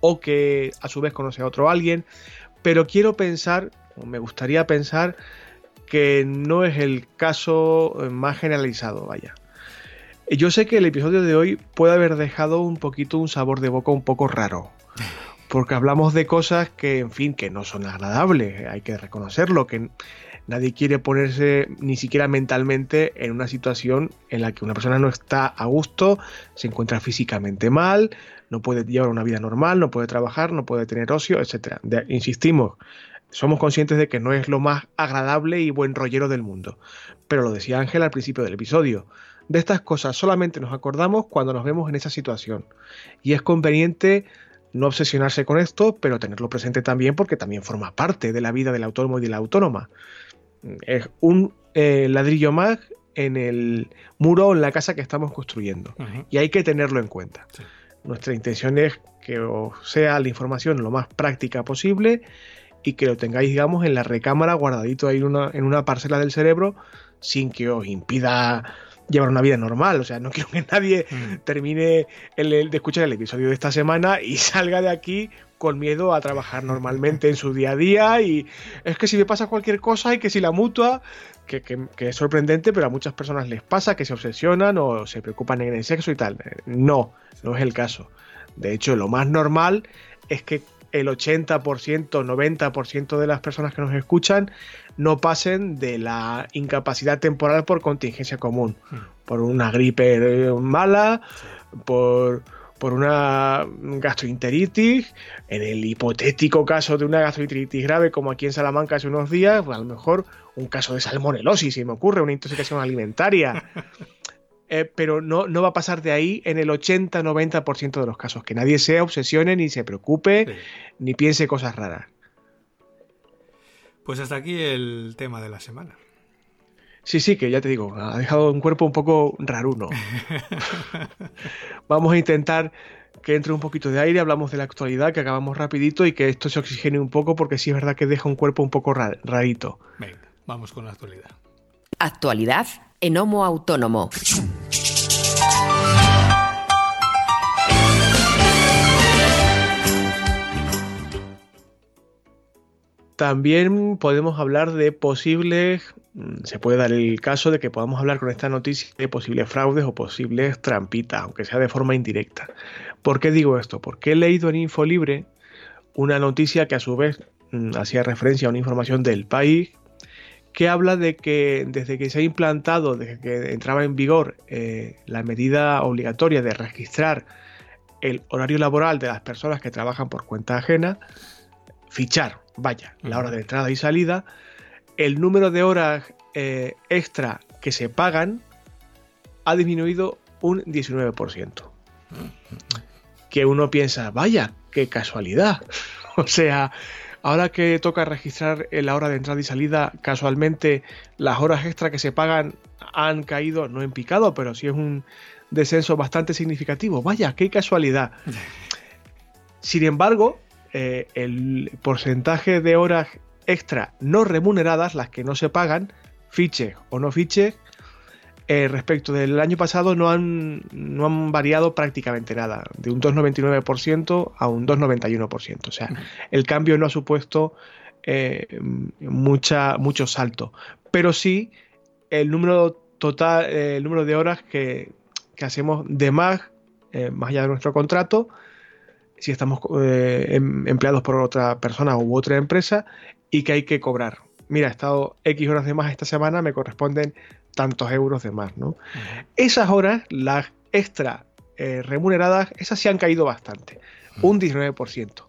o que a su vez conoce a otro alguien, pero quiero pensar, o me gustaría pensar, que no es el caso más generalizado, vaya. Yo sé que el episodio de hoy puede haber dejado un poquito un sabor de boca un poco raro porque hablamos de cosas que, en fin, que no son agradables, hay que reconocerlo, que nadie quiere ponerse ni siquiera mentalmente en una situación en la que una persona no está a gusto, se encuentra físicamente mal, no puede llevar una vida normal, no puede trabajar, no puede tener ocio, etc. insistimos, somos conscientes de que no es lo más agradable y buen rollero del mundo. Pero lo decía Ángel al principio del episodio. De estas cosas solamente nos acordamos cuando nos vemos en esa situación. Y es conveniente no obsesionarse con esto, pero tenerlo presente también porque también forma parte de la vida del autónomo y de la autónoma. Es un eh, ladrillo más en el muro o en la casa que estamos construyendo. Y hay que tenerlo en cuenta. Nuestra intención es que os sea la información lo más práctica posible y que lo tengáis, digamos, en la recámara, guardadito ahí en una, en una parcela del cerebro, sin que os impida llevar una vida normal. O sea, no quiero que nadie mm. termine el, de escuchar el episodio de esta semana y salga de aquí con miedo a trabajar normalmente en su día a día. Y es que si me pasa cualquier cosa y que si la mutua, que, es sorprendente, pero a muchas personas les pasa que se obsesionan o se preocupan en el sexo y tal. No, no es el caso. De hecho, lo más normal es que el 80%, 90% de las personas que nos escuchan no pasen de la incapacidad temporal por contingencia común, hmm. por una gripe mala, por, por una gastroenteritis, en el hipotético caso de una gastroenteritis grave como aquí en Salamanca hace unos días, pues a lo mejor un caso de salmonelosis, si me ocurre, una intoxicación alimentaria. Eh, pero no, no va a pasar de ahí en el 80-90% de los casos. Que nadie se obsesione, ni se preocupe, ni piense cosas raras. Pues hasta aquí el tema de la semana. Sí, sí, que ya te digo, ha dejado un cuerpo un poco raruno. Vamos a intentar que entre un poquito de aire, hablamos de la actualidad, que acabamos rapidito y que esto se oxigene un poco porque sí es verdad que deja un cuerpo un poco rarito. Venga, vamos con la actualidad. Actualidad en Homo Autónomo. También podemos hablar de posibles, mm, se puede dar el caso de que podamos hablar con esta noticia de posibles fraudes o posibles trampitas, aunque sea de forma indirecta. ¿Por qué digo esto? Porque he leído en Infolibre una noticia que a su vez mm, hacía referencia a una información del país que habla de que desde que se ha implantado, desde que entraba en vigor eh, la medida obligatoria de registrar el horario laboral de las personas que trabajan por cuenta ajena, fichar vaya, la hora de entrada y salida, el número de horas eh, extra que se pagan ha disminuido un 19%. Que uno piensa, vaya, qué casualidad. o sea, ahora que toca registrar la hora de entrada y salida, casualmente las horas extra que se pagan han caído, no en picado, pero sí es un descenso bastante significativo. Vaya, qué casualidad. Sin embargo, eh, el porcentaje de horas extra no remuneradas, las que no se pagan, fiches o no fiches, eh, respecto del año pasado no han, no han variado prácticamente nada, de un 2,99% a un 2,91%. O sea, el cambio no ha supuesto eh, mucha, mucho salto, pero sí el número total, el número de horas que, que hacemos de más, más allá de nuestro contrato, si estamos eh, em, empleados por otra persona u otra empresa y que hay que cobrar. mira, he estado X horas de más esta semana, me corresponden tantos euros de más, ¿no? Esas horas, las extra eh, remuneradas, esas se han caído bastante, un 19%.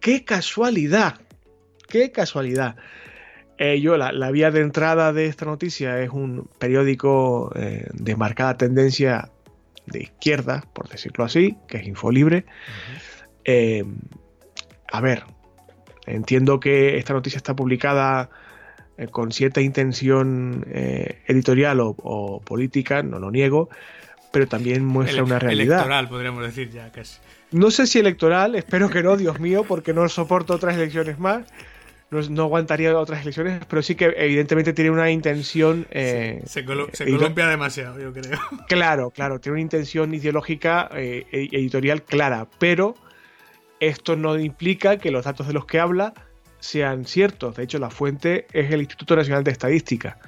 ¡Qué casualidad! ¡Qué casualidad! Eh, yo, la, vía de entrada de esta noticia es un periódico eh, de marcada tendencia de izquierda, por decirlo así, que es Infolibre. a ver, entiendo que esta noticia está publicada eh, con cierta intención eh, editorial o, política, no lo niego, pero también muestra una realidad. Electoral, podríamos decir ya casi. No sé si electoral, espero que no, Dios mío, porque no soporto otras elecciones más. No, aguantaría otras elecciones, pero sí que evidentemente tiene una intención. Eh, se, columpia demasiado, yo creo. Claro, claro, tiene una intención ideológica e-, editorial clara, pero esto no implica que los datos de los que habla sean ciertos. De hecho, la fuente es el Instituto Nacional de Estadística.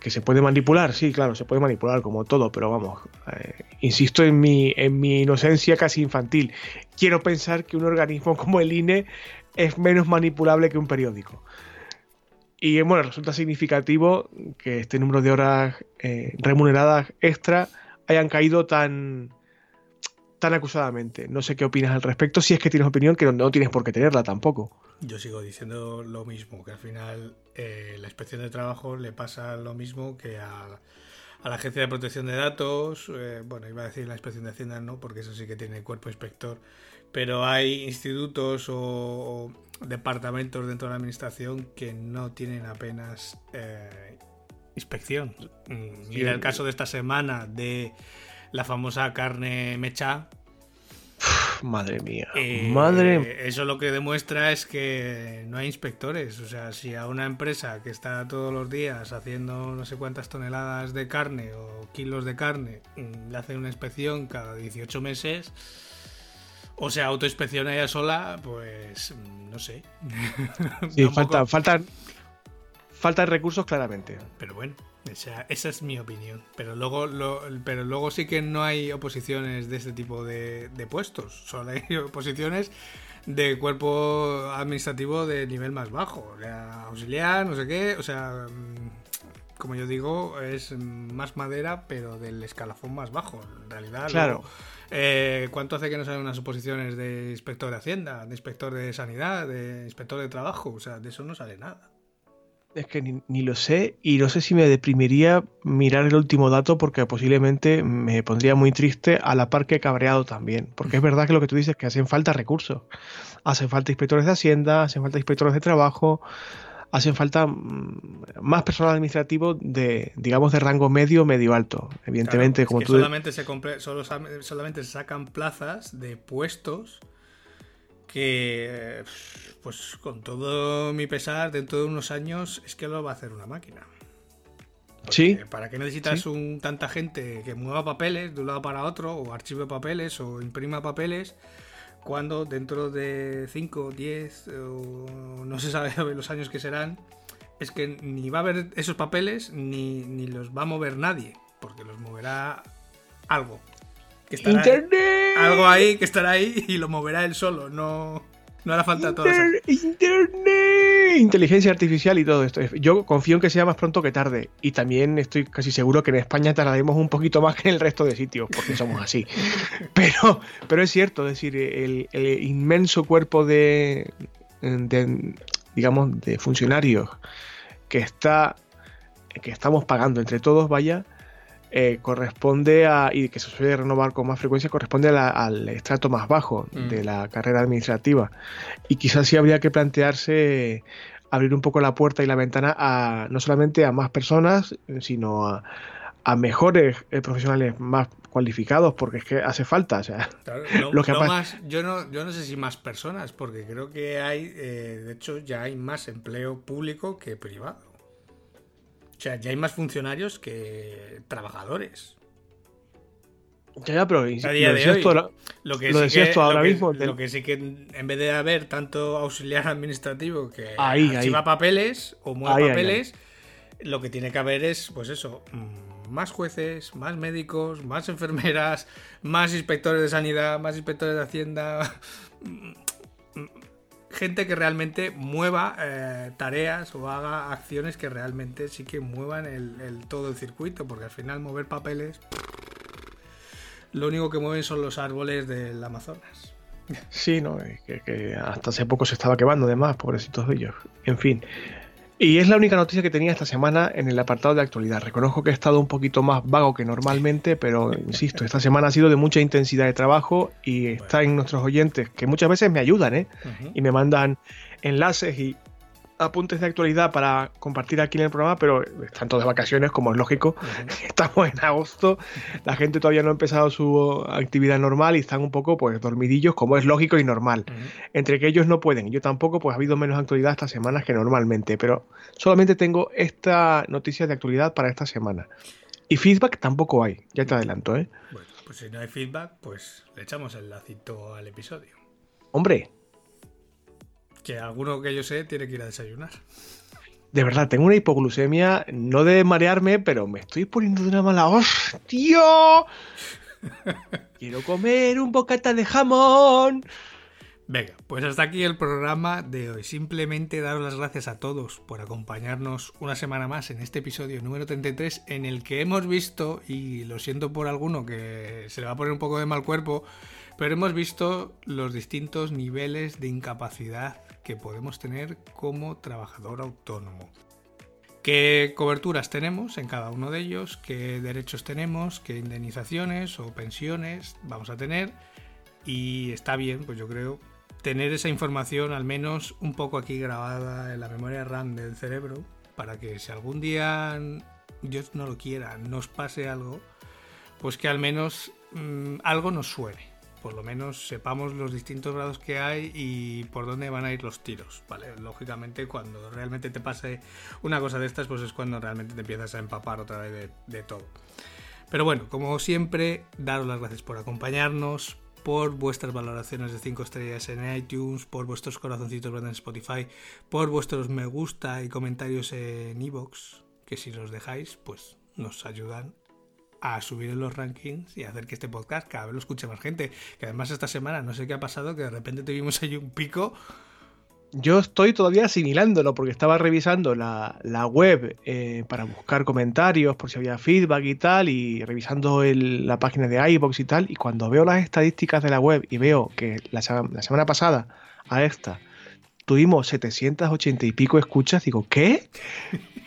Que se puede manipular, sí, claro, se puede manipular como todo, pero vamos, eh, insisto en mi, en mi inocencia casi infantil. Quiero pensar que un organismo como el INE es menos manipulable que un periódico. Y bueno, resulta significativo que este número de horas eh, remuneradas extra hayan caído tan, tan acusadamente. No sé qué opinas al respecto, si es que tienes opinión, que no tienes por qué tenerla tampoco. Yo sigo diciendo lo mismo, que al final eh, la inspección de trabajo le pasa lo mismo que a, la Agencia de Protección de Datos, eh, bueno, iba a decir la inspección de Hacienda, no, porque eso sí que tiene cuerpo inspector, pero hay institutos o, departamentos dentro de la administración que no tienen apenas eh, inspección. Mm, mira el caso de esta semana de la famosa carne mecha. Madre mía. Eh, madre. Eso lo que demuestra es que no hay inspectores. O sea, si a una empresa que está todos los días haciendo no sé cuántas toneladas de carne o kilos de carne mm, le hacen una inspección cada 18 meses o sea, autoinspecciona ella sola, pues mm, no sé. Sí, falta, faltan, faltan recursos claramente. Pero bueno. Esa, esa es mi opinión. Pero luego, pero luego sí que no hay oposiciones de este tipo de, puestos. Solo hay oposiciones de cuerpo administrativo de nivel más bajo. auxiliar, no sé qué. O sea, mm, como yo digo, es más madera, pero del escalafón más bajo. En realidad, claro. Eh, ¿Cuánto hace que no salen unas oposiciones de inspector de Hacienda, de inspector de Sanidad, de inspector de Trabajo? O sea, de eso no sale nada. Es que ni, lo sé y no sé si me deprimiría mirar el último dato porque posiblemente me pondría muy triste a la par que cabreado también. Porque es verdad que lo que tú dices es que hacen falta recursos. Hacen falta inspectores de Hacienda, hacen falta inspectores de trabajo, hacen falta mm, más personal administrativo de, digamos, de rango medio, medio alto. Evidentemente, como tú solamente se, solamente se sacan plazas de puestos que pues con todo mi pesar, dentro de unos años es que lo va a hacer una máquina. sí. ¿Para qué necesitas un, tanta gente que mueva papeles de un lado para otro, o archive papeles, o imprima papeles, cuando dentro de 5, 10, o no se sabe los años que serán, es que ni va a haber esos papeles, ni, ni los va a mover nadie, porque los moverá algo. Internet. algo ahí que estará ahí y lo moverá él solo, no, no hará falta todo eso. Internet, inteligencia artificial y todo esto. Yo confío en que sea más pronto que tarde y también estoy casi seguro que en España tardaremos un poquito más que en el resto de sitios porque somos así. pero, pero es cierto, es decir, el, inmenso cuerpo de, de, digamos, de funcionarios que está que estamos pagando entre todos, vaya, eh, corresponde a, y que se suele renovar con más frecuencia, corresponde al estrato más bajo mm. de la carrera administrativa. Y quizás sí habría que plantearse abrir un poco la puerta y la ventana a no solamente a más personas, sino a, mejores eh, profesionales más cualificados, porque es que hace falta. O sea, lo que más, yo, no, yo no sé si más personas, porque creo que hay, eh, de hecho, ya hay más empleo público que privado. O sea, ya hay más funcionarios que trabajadores. Ya, ya, pero a día de hoy, lo que sí que, ahora mismo. Lo que sí que en vez de haber tanto auxiliar administrativo que ahí, archiva papeles o mueve papeles, lo que tiene que haber es, pues eso, mm, más jueces, más médicos, más enfermeras, más inspectores de sanidad, más inspectores de hacienda. gente que realmente mueva eh, tareas o haga acciones que realmente sí que muevan el, todo el circuito, porque al final mover papeles, lo único que mueven son los árboles del Amazonas. Sí, no, que, que hasta hace poco se estaba quemando, además, pobrecitos de ellos. En fin, y es la única noticia que tenía esta semana en el apartado de actualidad. Reconozco que he estado un poquito más vago que normalmente, pero insisto, esta semana ha sido de mucha intensidad de trabajo y está en nuestros oyentes, que muchas veces me ayudan, ¿eh? Y me mandan enlaces y apuntes de actualidad para compartir aquí en el programa, pero están todas de vacaciones, como es lógico. Estamos en agosto, la gente todavía no ha empezado su actividad normal y están un poco pues dormidillos, como es lógico y normal. Entre que ellos no pueden y yo tampoco, pues ha habido menos actualidad estas semanas que normalmente, pero solamente tengo esta noticia de actualidad para esta semana. Y feedback tampoco hay, ya te adelanto, ¿eh? Bueno, pues si no hay feedback, pues le echamos el lacito al episodio. Hombre, que alguno que yo sé tiene que ir a desayunar. De verdad, tengo una hipoglucemia, no de marearme, pero me estoy poniendo de una mala hostia. Quiero comer un bocata de jamón. Venga, pues hasta aquí el programa de hoy. Simplemente daros las gracias a todos por acompañarnos una semana más en este episodio número 33 en el que hemos visto, y lo siento por alguno que se le va a poner un poco de mal cuerpo, pero hemos visto los distintos niveles de incapacidad que podemos tener como trabajador autónomo. ¿Qué coberturas tenemos en cada uno de ellos? ¿Qué derechos tenemos? ¿Qué indemnizaciones o pensiones vamos a tener? Y está bien, pues yo creo, tener esa información al menos un poco aquí grabada en la memoria RAM del cerebro para que si algún día Dios no lo quiera, nos pase algo, pues que al menos mm, algo nos suene por lo menos sepamos los distintos grados que hay y por dónde van a ir los tiros, ¿vale? Lógicamente cuando realmente te pase una cosa de estas, pues es cuando realmente te empiezas a empapar otra vez de, todo. Pero bueno, como siempre, daros las gracias por acompañarnos, por vuestras valoraciones de 5 estrellas en iTunes, por vuestros corazoncitos en Spotify, por vuestros me gusta y comentarios en iVoox, que si los dejáis, pues nos ayudan a subir en los rankings y hacer que este podcast cada vez lo escuche más gente. Que además esta semana no sé qué ha pasado, que de repente tuvimos ahí un pico. Yo estoy todavía asimilándolo porque estaba revisando la, web eh, para buscar comentarios por si había feedback y tal y revisando la página de iBox y tal y cuando veo las estadísticas de la web y veo que la, la semana pasada a esta tuvimos 780 y pico escuchas, digo, ¿qué?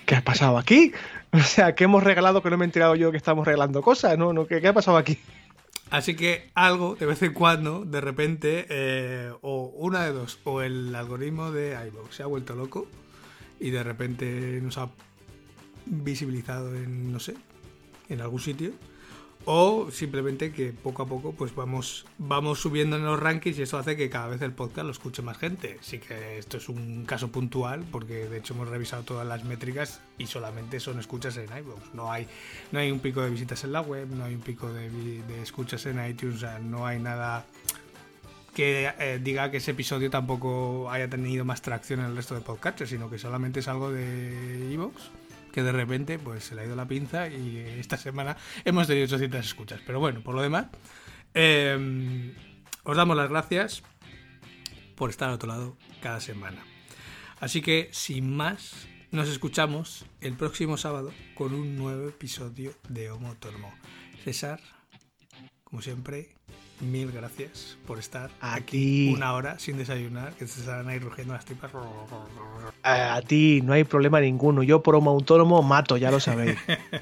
¿Qué ha pasado aquí? O sea, ¿qué hemos regalado que no me he enterado yo que estamos regalando cosas? ¿No? ¿No? ¿Qué, ha pasado aquí? Así que algo, de vez en cuando, de repente, eh, o una de dos, o el algoritmo de iVoox se ha vuelto loco y de repente nos ha visibilizado en, no sé, en algún sitio, o simplemente que poco a poco pues vamos, vamos subiendo en los rankings y eso hace que cada vez el podcast lo escuche más gente. Sí que esto es un caso puntual porque de hecho hemos revisado todas las métricas y solamente son escuchas en iVoox. No hay, no hay un pico de visitas en la web, no hay un pico de, escuchas en iTunes, no hay nada que eh, diga que ese episodio tampoco haya tenido más tracción en el resto de podcasts, sino que solamente es algo de iVoox que de repente pues se le ha ido la pinza y esta semana hemos tenido 800 escuchas. Pero bueno, por lo demás, em, os damos las gracias por estar al otro lado cada semana. Así que, sin más, nos escuchamos el próximo sábado con un nuevo episodio de Homo Autónomo. César, como siempre, mil gracias por estar aquí una hora sin desayunar, que se están ahí rugiendo las tripas. A, ti, no hay problema ninguno. Yo por homo autónomo mato, ya lo sabéis.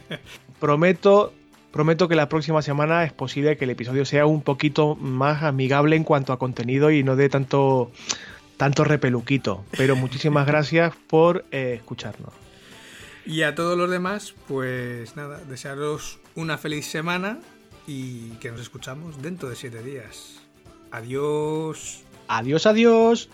prometo, prometo que la próxima semana es posible que el episodio sea un poquito más amigable en cuanto a contenido y no dé tanto, tanto repeluquito. Pero muchísimas gracias por eh, escucharnos. Y a todos los demás, pues nada, desearos una feliz semana y que nos escuchamos dentro de siete días. Adiós. Adiós, adiós.